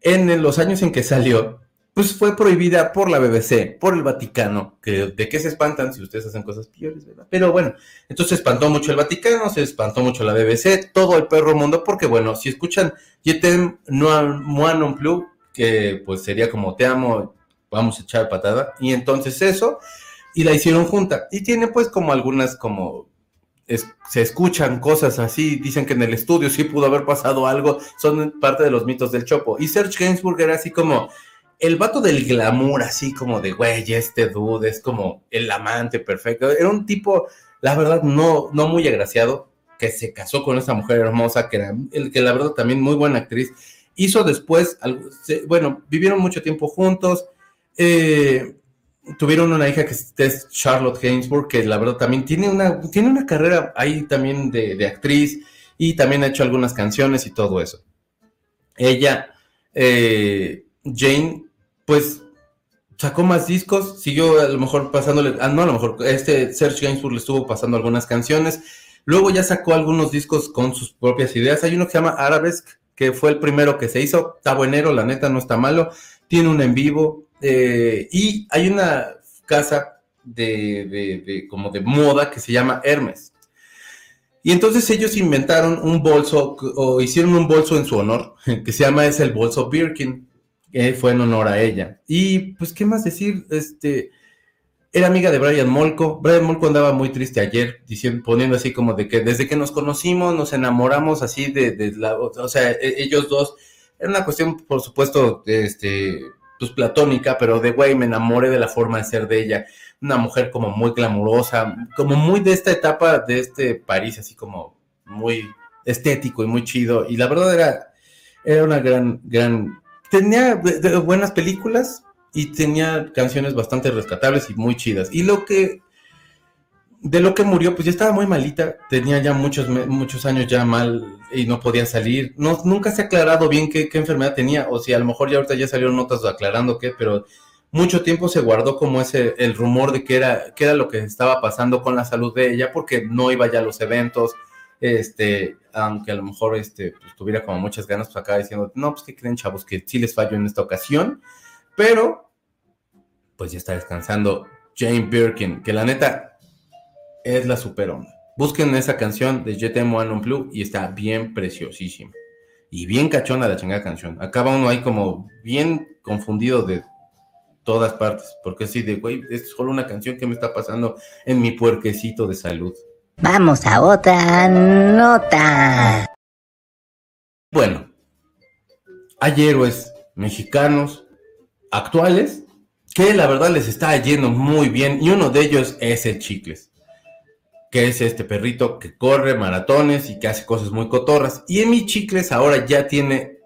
en los años en que salió, pues fue prohibida por la BBC, por el Vaticano, que de qué se espantan si ustedes hacen cosas peores, ¿verdad? Pero bueno, entonces se espantó mucho el Vaticano, se espantó mucho la BBC, todo el perro mundo, porque bueno, si escuchan Je t'aime moi non plus, que pues sería como te amo, vamos a echar patada, y entonces eso, y la hicieron junta, y tiene pues como algunas como se escuchan cosas así, dicen que en el estudio sí pudo haber pasado algo, son parte de los mitos del Chopo. Y Serge Gainsbourg era así como el vato del glamour, así como de, güey, este dude es como el amante perfecto. Era un tipo, la verdad, no, no muy agraciado, que se casó con esa mujer hermosa, que era, el, que la verdad también muy buena actriz. Hizo después, bueno, vivieron mucho tiempo juntos. Eh, tuvieron una hija que es Charlotte Gainsbourg, que la verdad también tiene una, tiene una carrera ahí también de, actriz y también ha hecho algunas canciones y todo eso. Ella, eh, Jane, pues sacó más discos, siguió a lo mejor pasándole, ah, no, a lo mejor este Serge Gainsbourg le estuvo pasando algunas canciones, luego ya sacó algunos discos con sus propias ideas, hay uno que se llama Arabesque, que fue el primero que se hizo, está buenero, la neta no está malo, tiene un en vivo, eh, y hay una casa de, como de moda que se llama Hermes. Y entonces ellos inventaron un bolso o hicieron un bolso en su honor que se llama es el bolso Birkin, fue en honor a ella. Y pues qué más decir, este era amiga de Brian Molko. Brian Molko andaba muy triste ayer, diciendo, poniendo así como de que desde que nos conocimos nos enamoramos así de, de la, o sea, e, ellos dos Era una cuestión, por supuesto, este, pues platónica, pero de güey, me enamoré de la forma de ser de ella. Una mujer como muy glamurosa, como muy de esta etapa de este París, así como muy estético y muy chido. Y la verdad era, era una gran, gran, tenía buenas películas y tenía canciones bastante rescatables y muy chidas. Y lo que de lo que murió, pues ya estaba muy malita, tenía ya muchos, muchos años ya mal y no podía salir. No, nunca se ha aclarado bien qué, enfermedad tenía, o si a lo mejor ya ahorita ya salieron notas aclarando qué, pero mucho tiempo se guardó como ese, el rumor de que era, que era lo que estaba pasando con la salud de ella, porque no iba ya a los eventos, este, aunque a lo mejor este, pues, tuviera como muchas ganas, pues acá diciendo, no, pues que creen chavos, que sí les falló en esta ocasión, pero pues ya está descansando Jane Birkin, que la neta es la super onda. Busquen esa canción de Jet One Blue y está bien preciosísima. Y bien cachona la chingada canción. Acaba uno ahí como bien confundido de todas partes. Porque así de, güey, es solo una canción que me está pasando en mi puerquecito de salud. Vamos a otra nota. Bueno, hay héroes mexicanos actuales que la verdad les está yendo muy bien y uno de ellos es el Chicles que es este perrito que corre maratones y que hace cosas muy cotorras. Y en mi chicles ahora ya tiene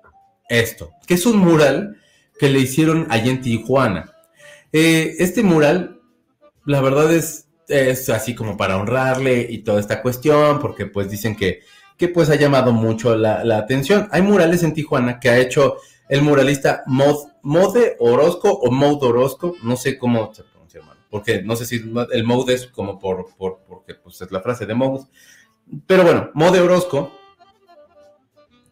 esto, que es un mural que le hicieron allá en Tijuana. Eh, este mural, la verdad es, es así como para honrarle y toda esta cuestión, porque pues dicen que, que pues ha llamado mucho la, la atención. Hay murales en Tijuana que ha hecho el muralista Mode Orozco o Mode Orozco, no sé cómo porque no sé si el mode es como por, porque pues es la frase de mode. Pero bueno, Mode Orozco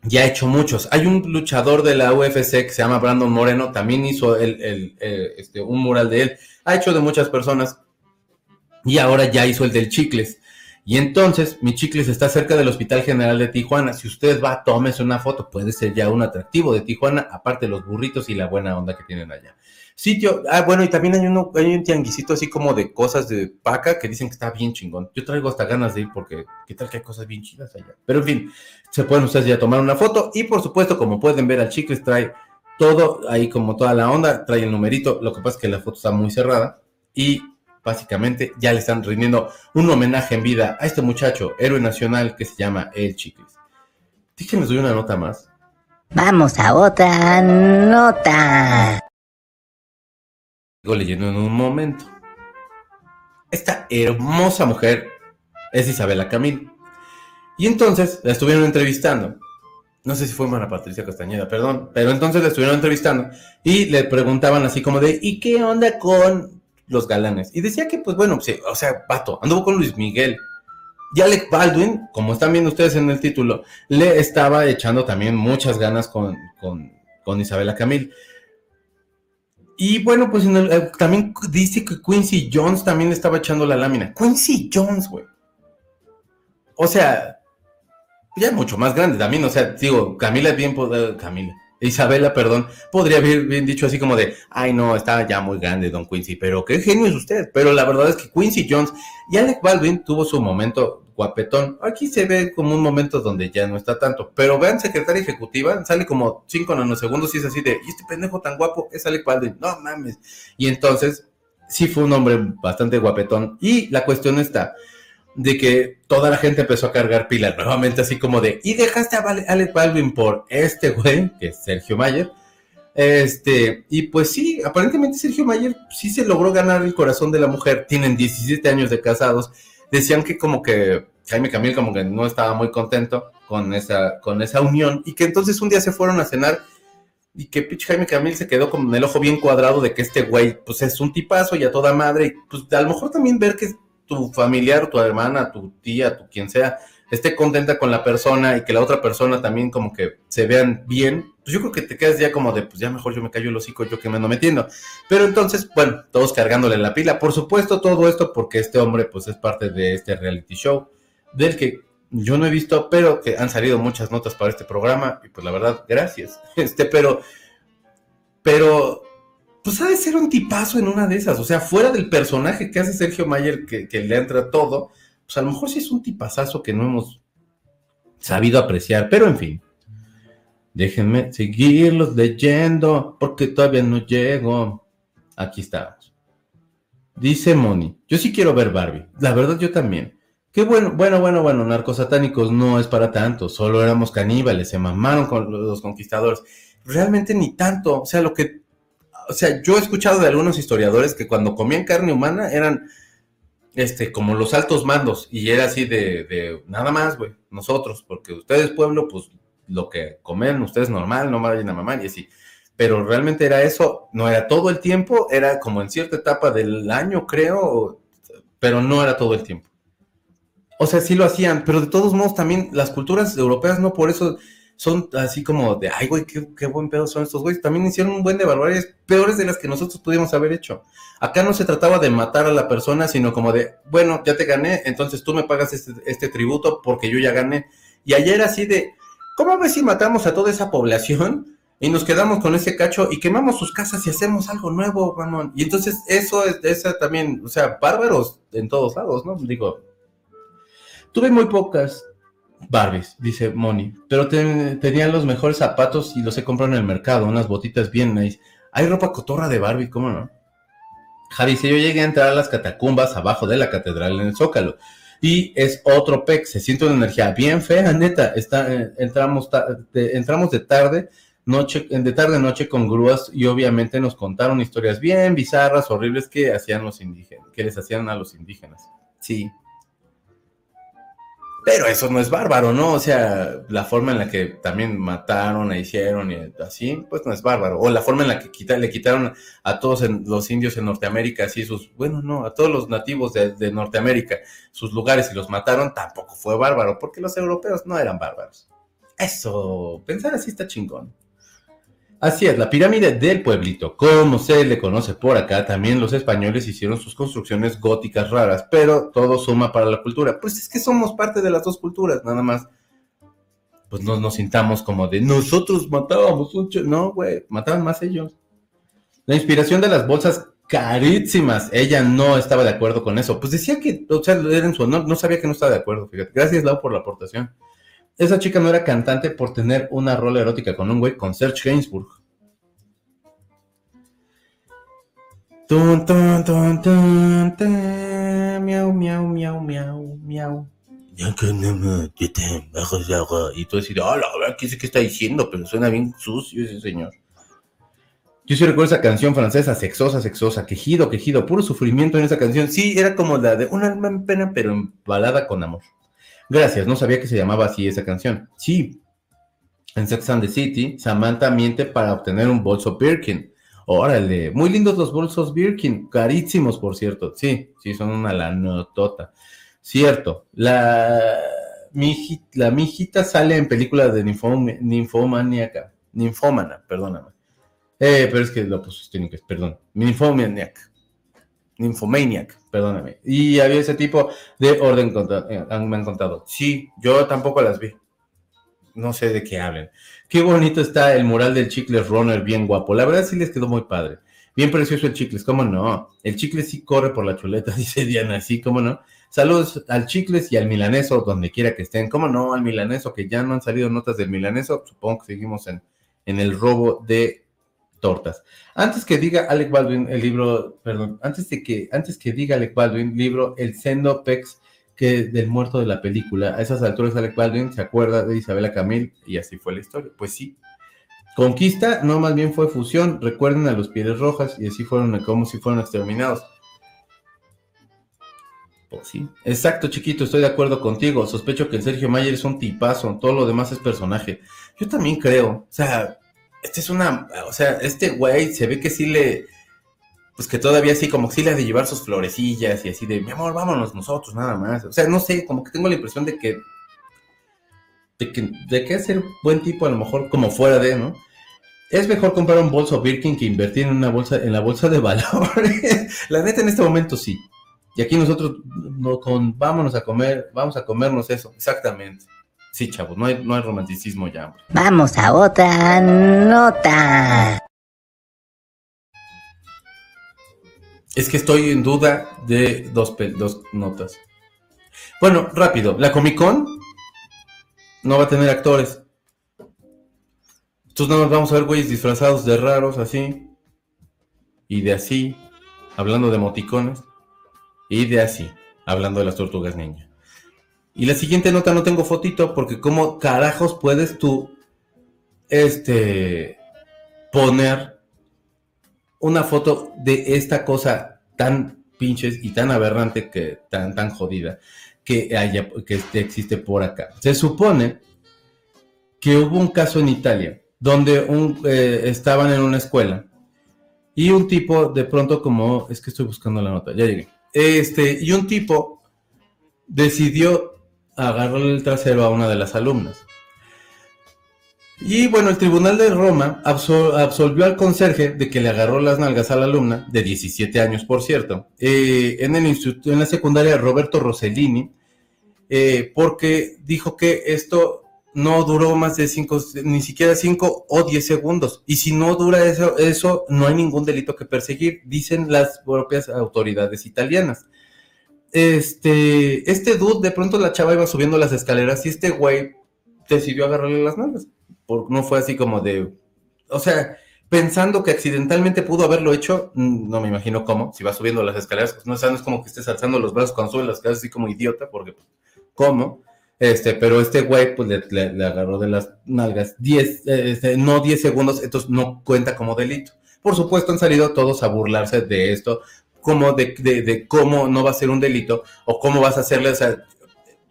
ya ha hecho muchos. Hay un luchador de la UFC que se llama Brandon Moreno, también hizo el, este, un mural de él. Ha hecho de muchas personas y ahora ya hizo el del Chicles. Y entonces, mi Chicles está cerca del Hospital General de Tijuana. Si usted va, tómese una foto. Puede ser ya un atractivo de Tijuana, aparte los burritos y la buena onda que tienen allá. Sitio, ah, bueno, y también hay, uno, hay un tianguisito así como de cosas de paca que dicen que está bien chingón. Yo traigo hasta ganas de ir porque qué tal que hay cosas bien chidas allá. Pero en fin, se pueden ustedes ya tomar una foto y por supuesto, como pueden ver, al Chicles trae todo ahí como toda la onda, trae el numerito. Lo que pasa es que la foto está muy cerrada y básicamente ya le están rindiendo un homenaje en vida a este muchacho, héroe nacional que se llama El Chicles. Déjenme doy una nota más. Vamos a otra nota leyendo en un momento. Esta hermosa mujer es Isabela Camil. Y entonces la estuvieron entrevistando. No sé si fue Mara Patricia Castañeda, perdón. Pero entonces la estuvieron entrevistando y le preguntaban así como de, ¿y qué onda con los galanes? Y decía que, pues bueno, o sea, pato, anduvo con Luis Miguel. Y Alec Baldwin, como están viendo ustedes en el título, le estaba echando también muchas ganas con, con, con Isabela Camil. Y bueno, pues eh, también dice que Quincy Jones también le estaba echando la lámina. Quincy Jones, güey. O sea, ya mucho más grande también. O sea, digo, Camila es bien, eh, Camila. Isabela, perdón, podría haber bien dicho así como de, ay no, está ya muy grande Don Quincy, pero qué genio es usted. Pero la verdad es que Quincy Jones y Alec Baldwin tuvo su momento guapetón. Aquí se ve como un momento donde ya no está tanto. Pero vean, secretaria ejecutiva, sale como 5 nanosegundos y es así de, ¿y este pendejo tan guapo es Alec Baldwin? No mames. Y entonces, sí fue un hombre bastante guapetón. Y la cuestión está de que toda la gente empezó a cargar pilas nuevamente, así como de, y dejaste a Alec Baldwin por este güey, que es Sergio Mayer. Este, y pues sí, aparentemente Sergio Mayer sí se logró ganar el corazón de la mujer. Tienen 17 años de casados decían que como que Jaime Camil como que no estaba muy contento con esa, con esa unión y que entonces un día se fueron a cenar y que pinche Jaime Camil se quedó con el ojo bien cuadrado de que este güey pues es un tipazo y a toda madre y pues a lo mejor también ver que tu familiar, tu hermana, tu tía, tu quien sea, esté contenta con la persona y que la otra persona también como que se vean bien, pues yo creo que te quedas ya como de, pues ya mejor yo me callo el hocico, yo que me ando metiendo. Pero entonces, bueno, todos cargándole la pila. Por supuesto, todo esto porque este hombre pues es parte de este reality show, del que yo no he visto, pero que han salido muchas notas para este programa y pues la verdad, gracias. Este, pero, pero, pues ha de ser un tipazo en una de esas, o sea, fuera del personaje que hace Sergio Mayer, que, le entra todo, pues a lo mejor sí es un tipazazo que no hemos sabido apreciar, pero en fin. Déjenme seguirlos leyendo porque todavía no llego. Aquí estamos. Dice Moni, yo sí quiero ver Barbie. La verdad yo también. Qué bueno, bueno, bueno, bueno, narcosatánicos no es para tanto, solo éramos caníbales, se mamaron con los conquistadores. Realmente ni tanto, o sea, lo que, o sea, yo he escuchado de algunos historiadores que cuando comían carne humana eran, este, como los altos mandos, y era así de, de nada más, güey, nosotros, porque ustedes, pueblo, pues lo que comen ustedes normal, no vayan a mamar y así. Pero realmente era eso, no era todo el tiempo, era como en cierta etapa del año, creo, pero no era todo el tiempo. O sea, sí lo hacían, pero de todos modos también las culturas europeas no por eso son así como de, ay, güey, qué, buen pedo son estos güeyes. También hicieron un buen de barbaridades peores de las que nosotros pudimos haber hecho. Acá no se trataba de matar a la persona, sino como de, bueno, ya te gané, entonces tú me pagas este, este tributo porque yo ya gané. Y ayer así de, ¿cómo ves si matamos a toda esa población y nos quedamos con ese cacho y quemamos sus casas y hacemos algo nuevo, Ramón? Y entonces eso es, esa también, o sea, bárbaros en todos lados, ¿no? Digo, Tuve muy pocas Barbies, dice Moni, pero tenían los mejores zapatos y los he comprado en el mercado, unas botitas bien nice. Hay ropa cotorra de Barbie, ¿cómo no? Javi dice, yo llegué a entrar a las catacumbas abajo de la catedral en el Zócalo. Y es otro pec, se siente una energía bien fea, neta. Está, eh, entramos, de, entramos de tarde, noche, de tarde noche con grúas y obviamente nos contaron historias bien bizarras, horribles que hacían los indígenas, que les hacían a los indígenas. Sí, pero eso no es bárbaro, ¿no? O sea, la forma en la que también mataron, e hicieron y así, pues no es bárbaro. O la forma en la que le quitaron a todos los indios en Norteamérica, así sus, bueno, no, a todos los nativos de, Norteamérica, sus lugares y los mataron, tampoco fue bárbaro, porque los europeos no eran bárbaros. Eso, pensar así está chingón. Así es, la pirámide del pueblito, como se le conoce por acá, también los españoles hicieron sus construcciones góticas raras, pero todo suma para la cultura. Pues es que somos parte de las dos culturas, nada más. Pues no nos sintamos como de nosotros matábamos mucho. No, güey, mataban más ellos. La inspiración de las bolsas carísimas, ella no estaba de acuerdo con eso. Pues decía que, o sea, era en su honor, no sabía que no estaba de acuerdo, fíjate. Gracias, Lau, por la aportación. Esa chica no era cantante por tener una rola erótica con un güey con Serge Gainsbourg. Tun, tun, tun, tun, miau, miau, miau, miau, miau. Y tú decís, hola, ¿qué qué está diciendo? Pero suena bien sucio ese señor. Yo sí recuerdo esa canción francesa, sexosa, sexosa, quejido, quejido, puro sufrimiento en esa canción. Sí, era como la de un alma en pena, pero embalada con amor. Gracias, no sabía que se llamaba así esa canción. Sí, en Sex and the City, Samantha miente para obtener un bolso Birkin. Órale, muy lindos los bolsos Birkin, carísimos por cierto. Sí, sí, son una lanotota. Cierto, la, mi, la mijita sale en película de ninfom, ninfomaniaca, ninfómana, perdóname. Eh, pero es que lo pusiste en inglés, perdón. Ninfomaniac. Nymphomaniac, perdóname. Y había ese tipo de orden, eh, me han contado. Sí, yo tampoco las vi. No sé de qué hablen. Qué bonito está el mural del Chicles Runner, bien guapo. La verdad sí les quedó muy padre. Bien precioso el Chicles, ¿cómo no? El Chicles sí corre por la chuleta, dice Diana, sí, ¿cómo no? Saludos al Chicles y al Milaneso, donde quiera que estén. ¿Cómo no? Al Milaneso, que ya no han salido notas del Milaneso. Supongo que seguimos en, en el robo de tortas. Antes que diga Alec Baldwin el libro, perdón, antes de que, antes que diga Alec Baldwin libro El Sendo Pex que del muerto de la película, a esas alturas Alec Baldwin se acuerda de Isabela Camil y así fue la historia. Pues sí. Conquista no más bien fue fusión, recuerden a los Pieles Rojas y así fueron como si fueron exterminados. Pues sí. Exacto, chiquito, estoy de acuerdo contigo. Sospecho que el Sergio Mayer es un tipazo, todo lo demás es personaje. Yo también creo, o sea, este es una, o sea, este güey se ve que sí le, pues que todavía sí, como que sí le ha de llevar sus florecillas y así de, mi amor, vámonos nosotros, nada más. O sea, no sé, como que tengo la impresión de que, de que, de que ser buen tipo a lo mejor como fuera de, ¿no? Es mejor comprar un bolso Birkin que invertir en una bolsa, en la bolsa de valores. la neta, en este momento sí. Y aquí nosotros, no, con, vámonos a comer, vamos a comernos eso, exactamente. Sí, chavos, no hay, no hay romanticismo ya. Vamos a otra nota. Es que estoy en duda de dos, dos notas. Bueno, rápido. La Comic Con no va a tener actores. Entonces nada más vamos a ver güeyes disfrazados de raros así. Y de así, hablando de moticones. Y de así, hablando de las tortugas ninja. Y la siguiente nota no tengo fotito porque cómo carajos puedes tú este poner una foto de esta cosa tan pinches y tan aberrante que tan tan jodida que haya que existe por acá. Se supone que hubo un caso en Italia donde un, eh, estaban en una escuela y un tipo de pronto como es que estoy buscando la nota, ya llegué. Este, y un tipo decidió agarrarle el trasero a una de las alumnas. Y bueno, el Tribunal de Roma absolvió al conserje de que le agarró las nalgas a la alumna, de 17 años por cierto, eh, en, el instituto, en la secundaria Roberto Rossellini, eh, porque dijo que esto no duró más de 5, ni siquiera 5 o 10 segundos. Y si no dura eso, eso, no hay ningún delito que perseguir, dicen las propias autoridades italianas. Este, este dude, de pronto la chava iba subiendo las escaleras y este güey decidió agarrarle las nalgas no fue así como de, o sea, pensando que accidentalmente pudo haberlo hecho, mm, no me imagino cómo, si va subiendo las escaleras, pues no, no es como que estés alzando los brazos cuando subes las escaleras así como idiota, porque, pues, ¿cómo? Este, pero este güey, pues le, agarró de las nalgas 10, este, no 10 segundos, entonces no cuenta como delito. Por supuesto, han salido todos a burlarse de esto, como de, de, de cómo no va a ser un delito, o cómo vas a hacerle, o sea,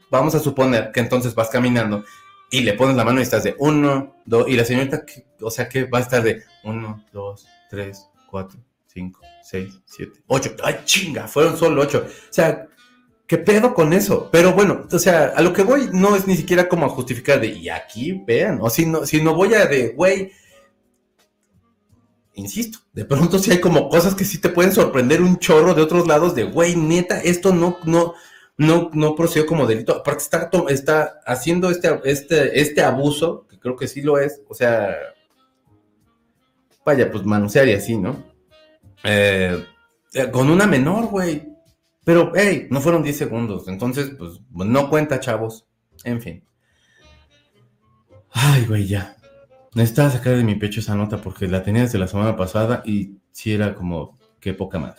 vamos a suponer que entonces vas caminando y le pones la mano y estás de uno, dos, y la señorita, o sea, que va a estar de uno, dos, tres, cuatro, cinco, seis, siete, ocho. ¡Ay, chinga! Fueron solo ocho. O sea, ¿qué pedo con eso? Pero bueno, o sea, a lo que voy no es ni siquiera como a justificar de, y aquí vean, o si no, si no voy a de, güey, insisto, de pronto sí hay como cosas que sí te pueden sorprender un chorro de otros lados de, güey, neta, esto no, no, no, no procedió como delito. Aparte está, está haciendo este, este, este abuso, que creo que sí lo es, o sea, vaya, pues manosear y así, ¿no? Eh, con una menor, güey. Pero, hey, no fueron 10 segundos, entonces, pues, no cuenta, chavos. En fin. Ay, güey, ya. Necesitaba sacar de mi pecho esa nota porque la tenía desde la semana pasada y sí era como, qué poca más.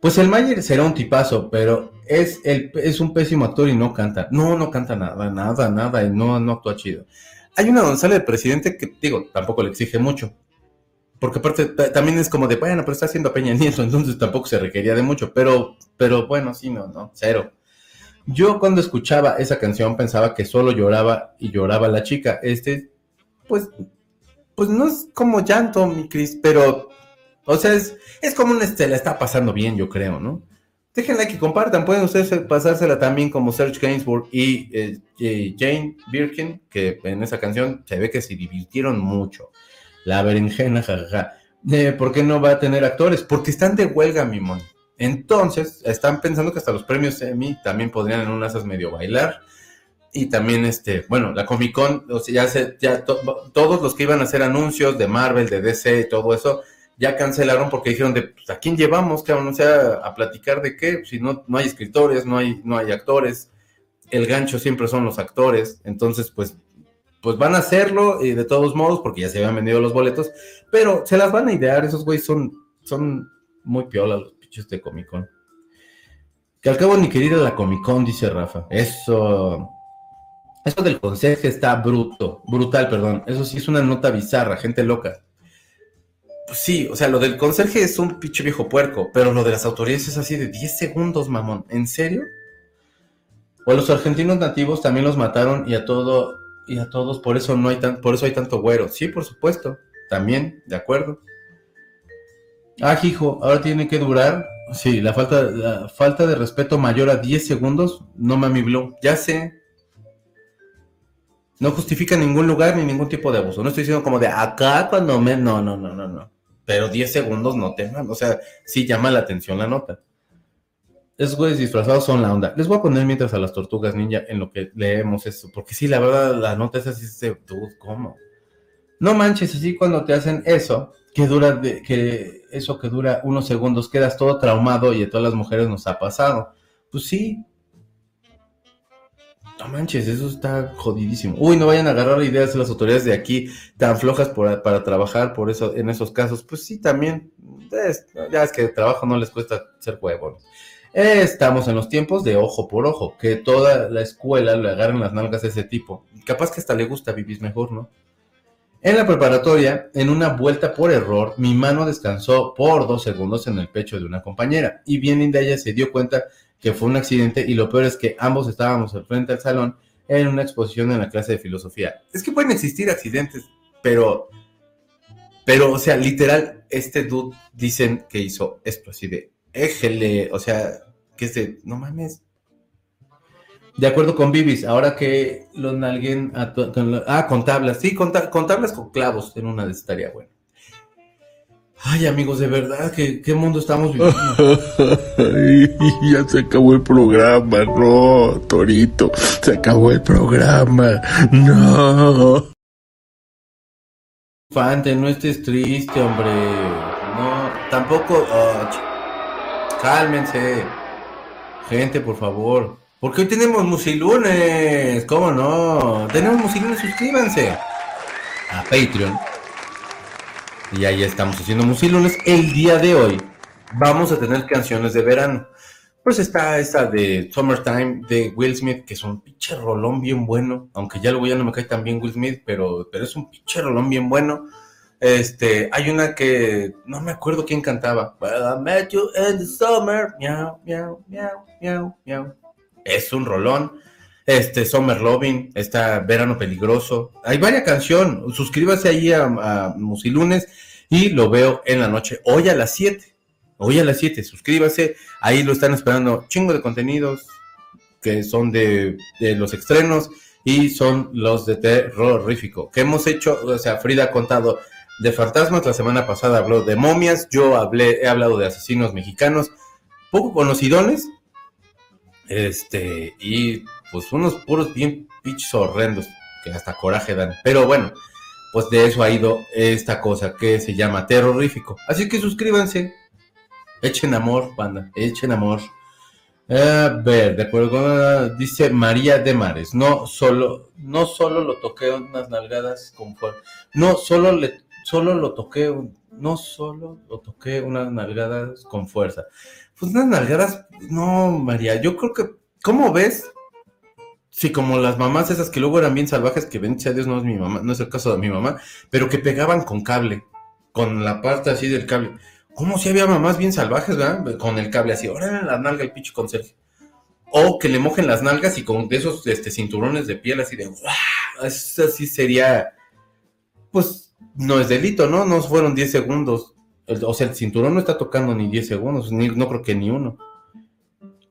Pues el Mayer será un tipazo, pero es, el, es un pésimo actor y no canta. No, no canta nada, nada, nada, y no, no actúa chido. Hay una donde sale el presidente que, digo, tampoco le exige mucho. Porque aparte también es como de, bueno, pero está haciendo Peña Nieto, entonces tampoco se requería de mucho. Pero, pero bueno, sí, no, no, cero. Yo cuando escuchaba esa canción pensaba que solo lloraba y lloraba la chica. Este, pues, pues no es como llanto, mi Cris, pero o sea, es, es como un, se la está pasando bien, yo creo, ¿no? Déjenla que compartan, pueden ustedes pasársela también como Serge Gainsbourg y eh, Jane Birkin, que en esa canción se ve que se divirtieron mucho. La berenjena, jajaja. Eh, ¿Por qué no va a tener actores? Porque están de huelga, mi mon. Entonces, están pensando que hasta los premios Emmy también podrían en unas medio bailar. Y también, este, bueno, la Comic Con, o sea, ya, se, todos los que iban a hacer anuncios de Marvel, de DC y todo eso, ya cancelaron porque dijeron de pues, a quién llevamos, que o sea, a platicar de qué, si no, no hay escritores, no hay, no hay actores, el gancho siempre son los actores, entonces pues, pues van a hacerlo y de todos modos, porque ya se habían vendido los boletos, pero se las van a idear, esos güeyes son, son muy piola los pichos de Comic Con. Que al cabo ni querida la Comic Con, dice Rafa. Eso. Eso del consejo está bruto, brutal, perdón. Eso sí es una nota bizarra, gente loca. Pues sí, o sea, lo del conserje es un pinche viejo puerco, pero lo de las autoridades es así de 10 segundos, mamón. ¿En serio? O los argentinos nativos también los mataron y a todo y a todos por eso no hay tan por eso hay tanto güero. Sí, por supuesto. También, de acuerdo. Ah, hijo, ahora tiene que durar. Sí, la falta, la falta de respeto mayor a 10 segundos, no mami blue. Ya sé. No justifica ningún lugar ni ningún tipo de abuso. No estoy diciendo como de acá cuando me. No, no, no, no, no pero 10 segundos no teman, o sea, sí llama la atención la nota. Esos güeyes disfrazados son la onda. Les voy a poner mientras a las tortugas ninja en lo que leemos eso, porque sí, la verdad, la nota es así, de, ¿cómo? No manches, así cuando te hacen eso, que dura, de, que eso que dura unos segundos, quedas todo traumado y a todas las mujeres nos ha pasado. Pues sí. No manches, eso está jodidísimo. Uy, no vayan a agarrar ideas de las autoridades de aquí tan flojas para trabajar por eso, en esos casos. Pues sí, también. ya es que de trabajo no les cuesta ser huevones. Estamos en los tiempos de ojo por ojo, que toda la escuela le agarren las nalgas a ese tipo. Capaz que hasta le gusta vivir mejor, ¿no? En la preparatoria, en una vuelta por error, mi mano descansó por dos segundos en el pecho de una compañera. Y bien linda ella se dio cuenta que fue un accidente y lo peor es que ambos estábamos al frente al salón en una exposición en la clase de filosofía. Es que pueden existir accidentes, pero, pero, o sea, literal, este dude dicen que hizo esto así de, éjele, o sea, que es de, no mames. De acuerdo con Bibis, ahora que lo nalguen ah, con tablas, sí, con, con tablas con clavos en una de estaría bueno. Ay, amigos, de verdad, ¿qué, qué mundo estamos viviendo? Ay, ya se acabó el programa, no, Torito, se acabó el programa, no. Infante, no estés triste, hombre. No, tampoco. oh, cálmense. Gente, por favor. Porque hoy tenemos musilunes. ¿Cómo no? Tenemos musilunes, suscríbanse a Patreon. Y ahí estamos haciendo musilunes. El día de hoy vamos a tener canciones de verano. Pues está esta de Summertime de Will Smith, que es un pinche rolón bien bueno. Aunque ya luego ya no me cae tan bien Will Smith, pero, pero es un pinche rolón bien bueno. Este, hay una que no me acuerdo quién cantaba. Well, I met you in the summer. Miau, miau, miau, miau, miau. Es un rolón. Este, Summer Loving, está Verano Peligroso. Hay varias canciones. Suscríbase ahí a, a Musilunes y lo veo en la noche. Hoy a las 7. Hoy a las 7. Suscríbase. Ahí lo están esperando chingo de contenidos que son de, los estrenos y son los de terrorífico. Que hemos hecho, o sea, Frida ha contado de fantasmas, la semana pasada habló de momias, yo hablé, he hablado de asesinos mexicanos, poco conocidones, este, y pues unos puros bien pinches horrendos, que hasta coraje dan. Pero bueno, pues de eso ha ido esta cosa que se llama terrorífico. Así que suscríbanse, echen amor, banda, echen amor. A ver, de acuerdo con- dice María de Mares, no solo, no solo lo toqué unas nalgadas con fuerza, no solo le, solo lo toqué, no solo lo toqué unas nalgadas con fuerza. Pues unas nalgadas, no, María, yo creo que, ¿cómo ves? Sí, como las mamás esas que luego eran bien salvajes, que bendito sea Dios, no es mi mamá, no es el caso de mi mamá, pero que pegaban con cable, con la parte así del cable. ¿Cómo si había mamás bien salvajes, verdad? Con el cable así, ahora la nalga el pinche conserje. O que le mojen las nalgas y con esos este, cinturones de piel así de ¡guau! Eso sí sería, pues, no es delito, ¿no? No fueron 10 segundos. O sea, el cinturón no está tocando ni 10 segundos, ni, no creo que ni uno.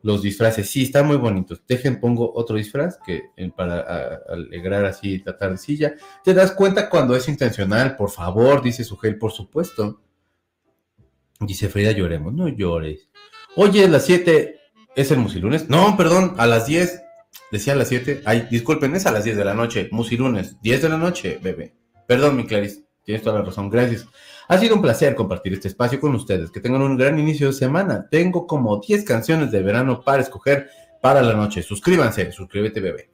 Los disfraces, sí, están muy bonitos. Dejen, pongo otro disfraz que eh, para a- alegrar así la tardecilla. ¿Te das cuenta cuando es intencional? Por favor, dice Sugel, por supuesto. Dice Frida, lloremos. No llores. Oye, las 7 es el musilunes. No, perdón, a las 10. Decía a las 7. Ay, disculpen, es a las 10 de la noche. Musilunes, 10 de la noche, bebé. Perdón, mi Clarice. Tienes toda la razón, gracias. Ha sido un placer compartir este espacio con ustedes. Que tengan un gran inicio de semana. Tengo como 10 canciones de verano para escoger para la noche. Suscríbanse, suscríbete, bebé.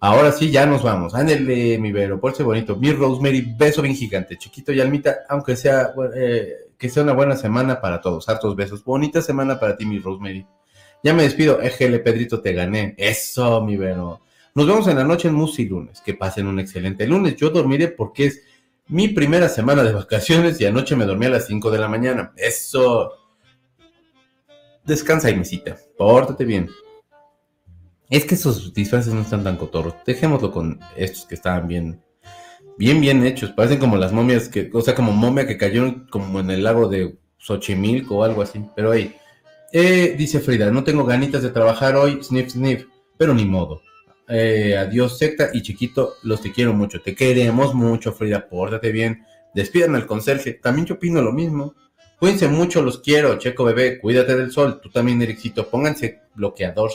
Ahora sí, ya nos vamos. Ándele, mi Vero, por ser bonito. Mi Rosemary, beso bien gigante, chiquito y almita, aunque sea, eh, que sea una buena semana para todos. Hartos besos. Bonita semana para ti, mi Rosemary. Ya me despido. Ejele, Pedrito, te gané. Eso, mi Vero. Nos vemos en la noche en Musi Lunes. Que pasen un excelente lunes. Yo dormiré porque es mi primera semana de vacaciones y anoche me dormí a las 5 de la mañana. Eso. Descansa y. Pórtate bien. Es que esos disfraces no están tan cotorros. Dejémoslo con estos que estaban bien, bien, bien hechos. Parecen como las momias que, o sea, como momia que cayó como en el lago de Xochimilco o algo así. Pero ahí, eh, dice Frida, no tengo ganitas de trabajar hoy, sniff, sniff, pero ni modo. Eh, adiós, secta y chiquito, los te quiero mucho. Te queremos mucho, Frida, pórtate bien. Despidan al conserje. También yo opino lo mismo. Cuídense mucho, los quiero. Checo bebé, cuídate del sol. Tú también, Ericito. Pónganse bloqueador.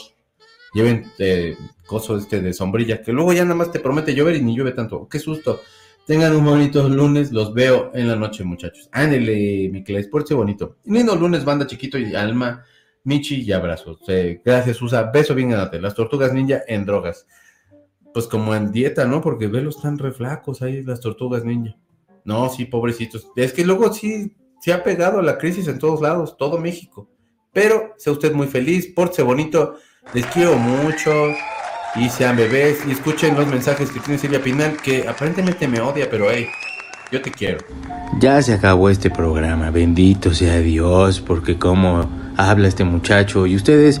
Lleven eh, coso este de sombrilla, que luego ya nada más te promete llover y ni llueve tanto. Qué susto. Tengan un bonito lunes, los veo en la noche, muchachos. Ándele, mi Clay, pórtese bonito. Lindo lunes, banda chiquito y alma. Michi y abrazos. Eh, gracias, Usa. Beso bien grande. Las tortugas ninja en drogas. Pues como en dieta, ¿no? Porque velos están re flacos ahí las tortugas ninja. No, sí, pobrecitos. Es que luego sí se ha pegado la crisis en todos lados, todo México. Pero sea usted muy feliz, pórtese bonito. Les quiero mucho y sean bebés y escuchen los mensajes que tiene Silvia Pinal, que aparentemente me odia, pero hey, yo te quiero. Ya se acabó este programa, bendito sea Dios, porque como habla este muchacho y ustedes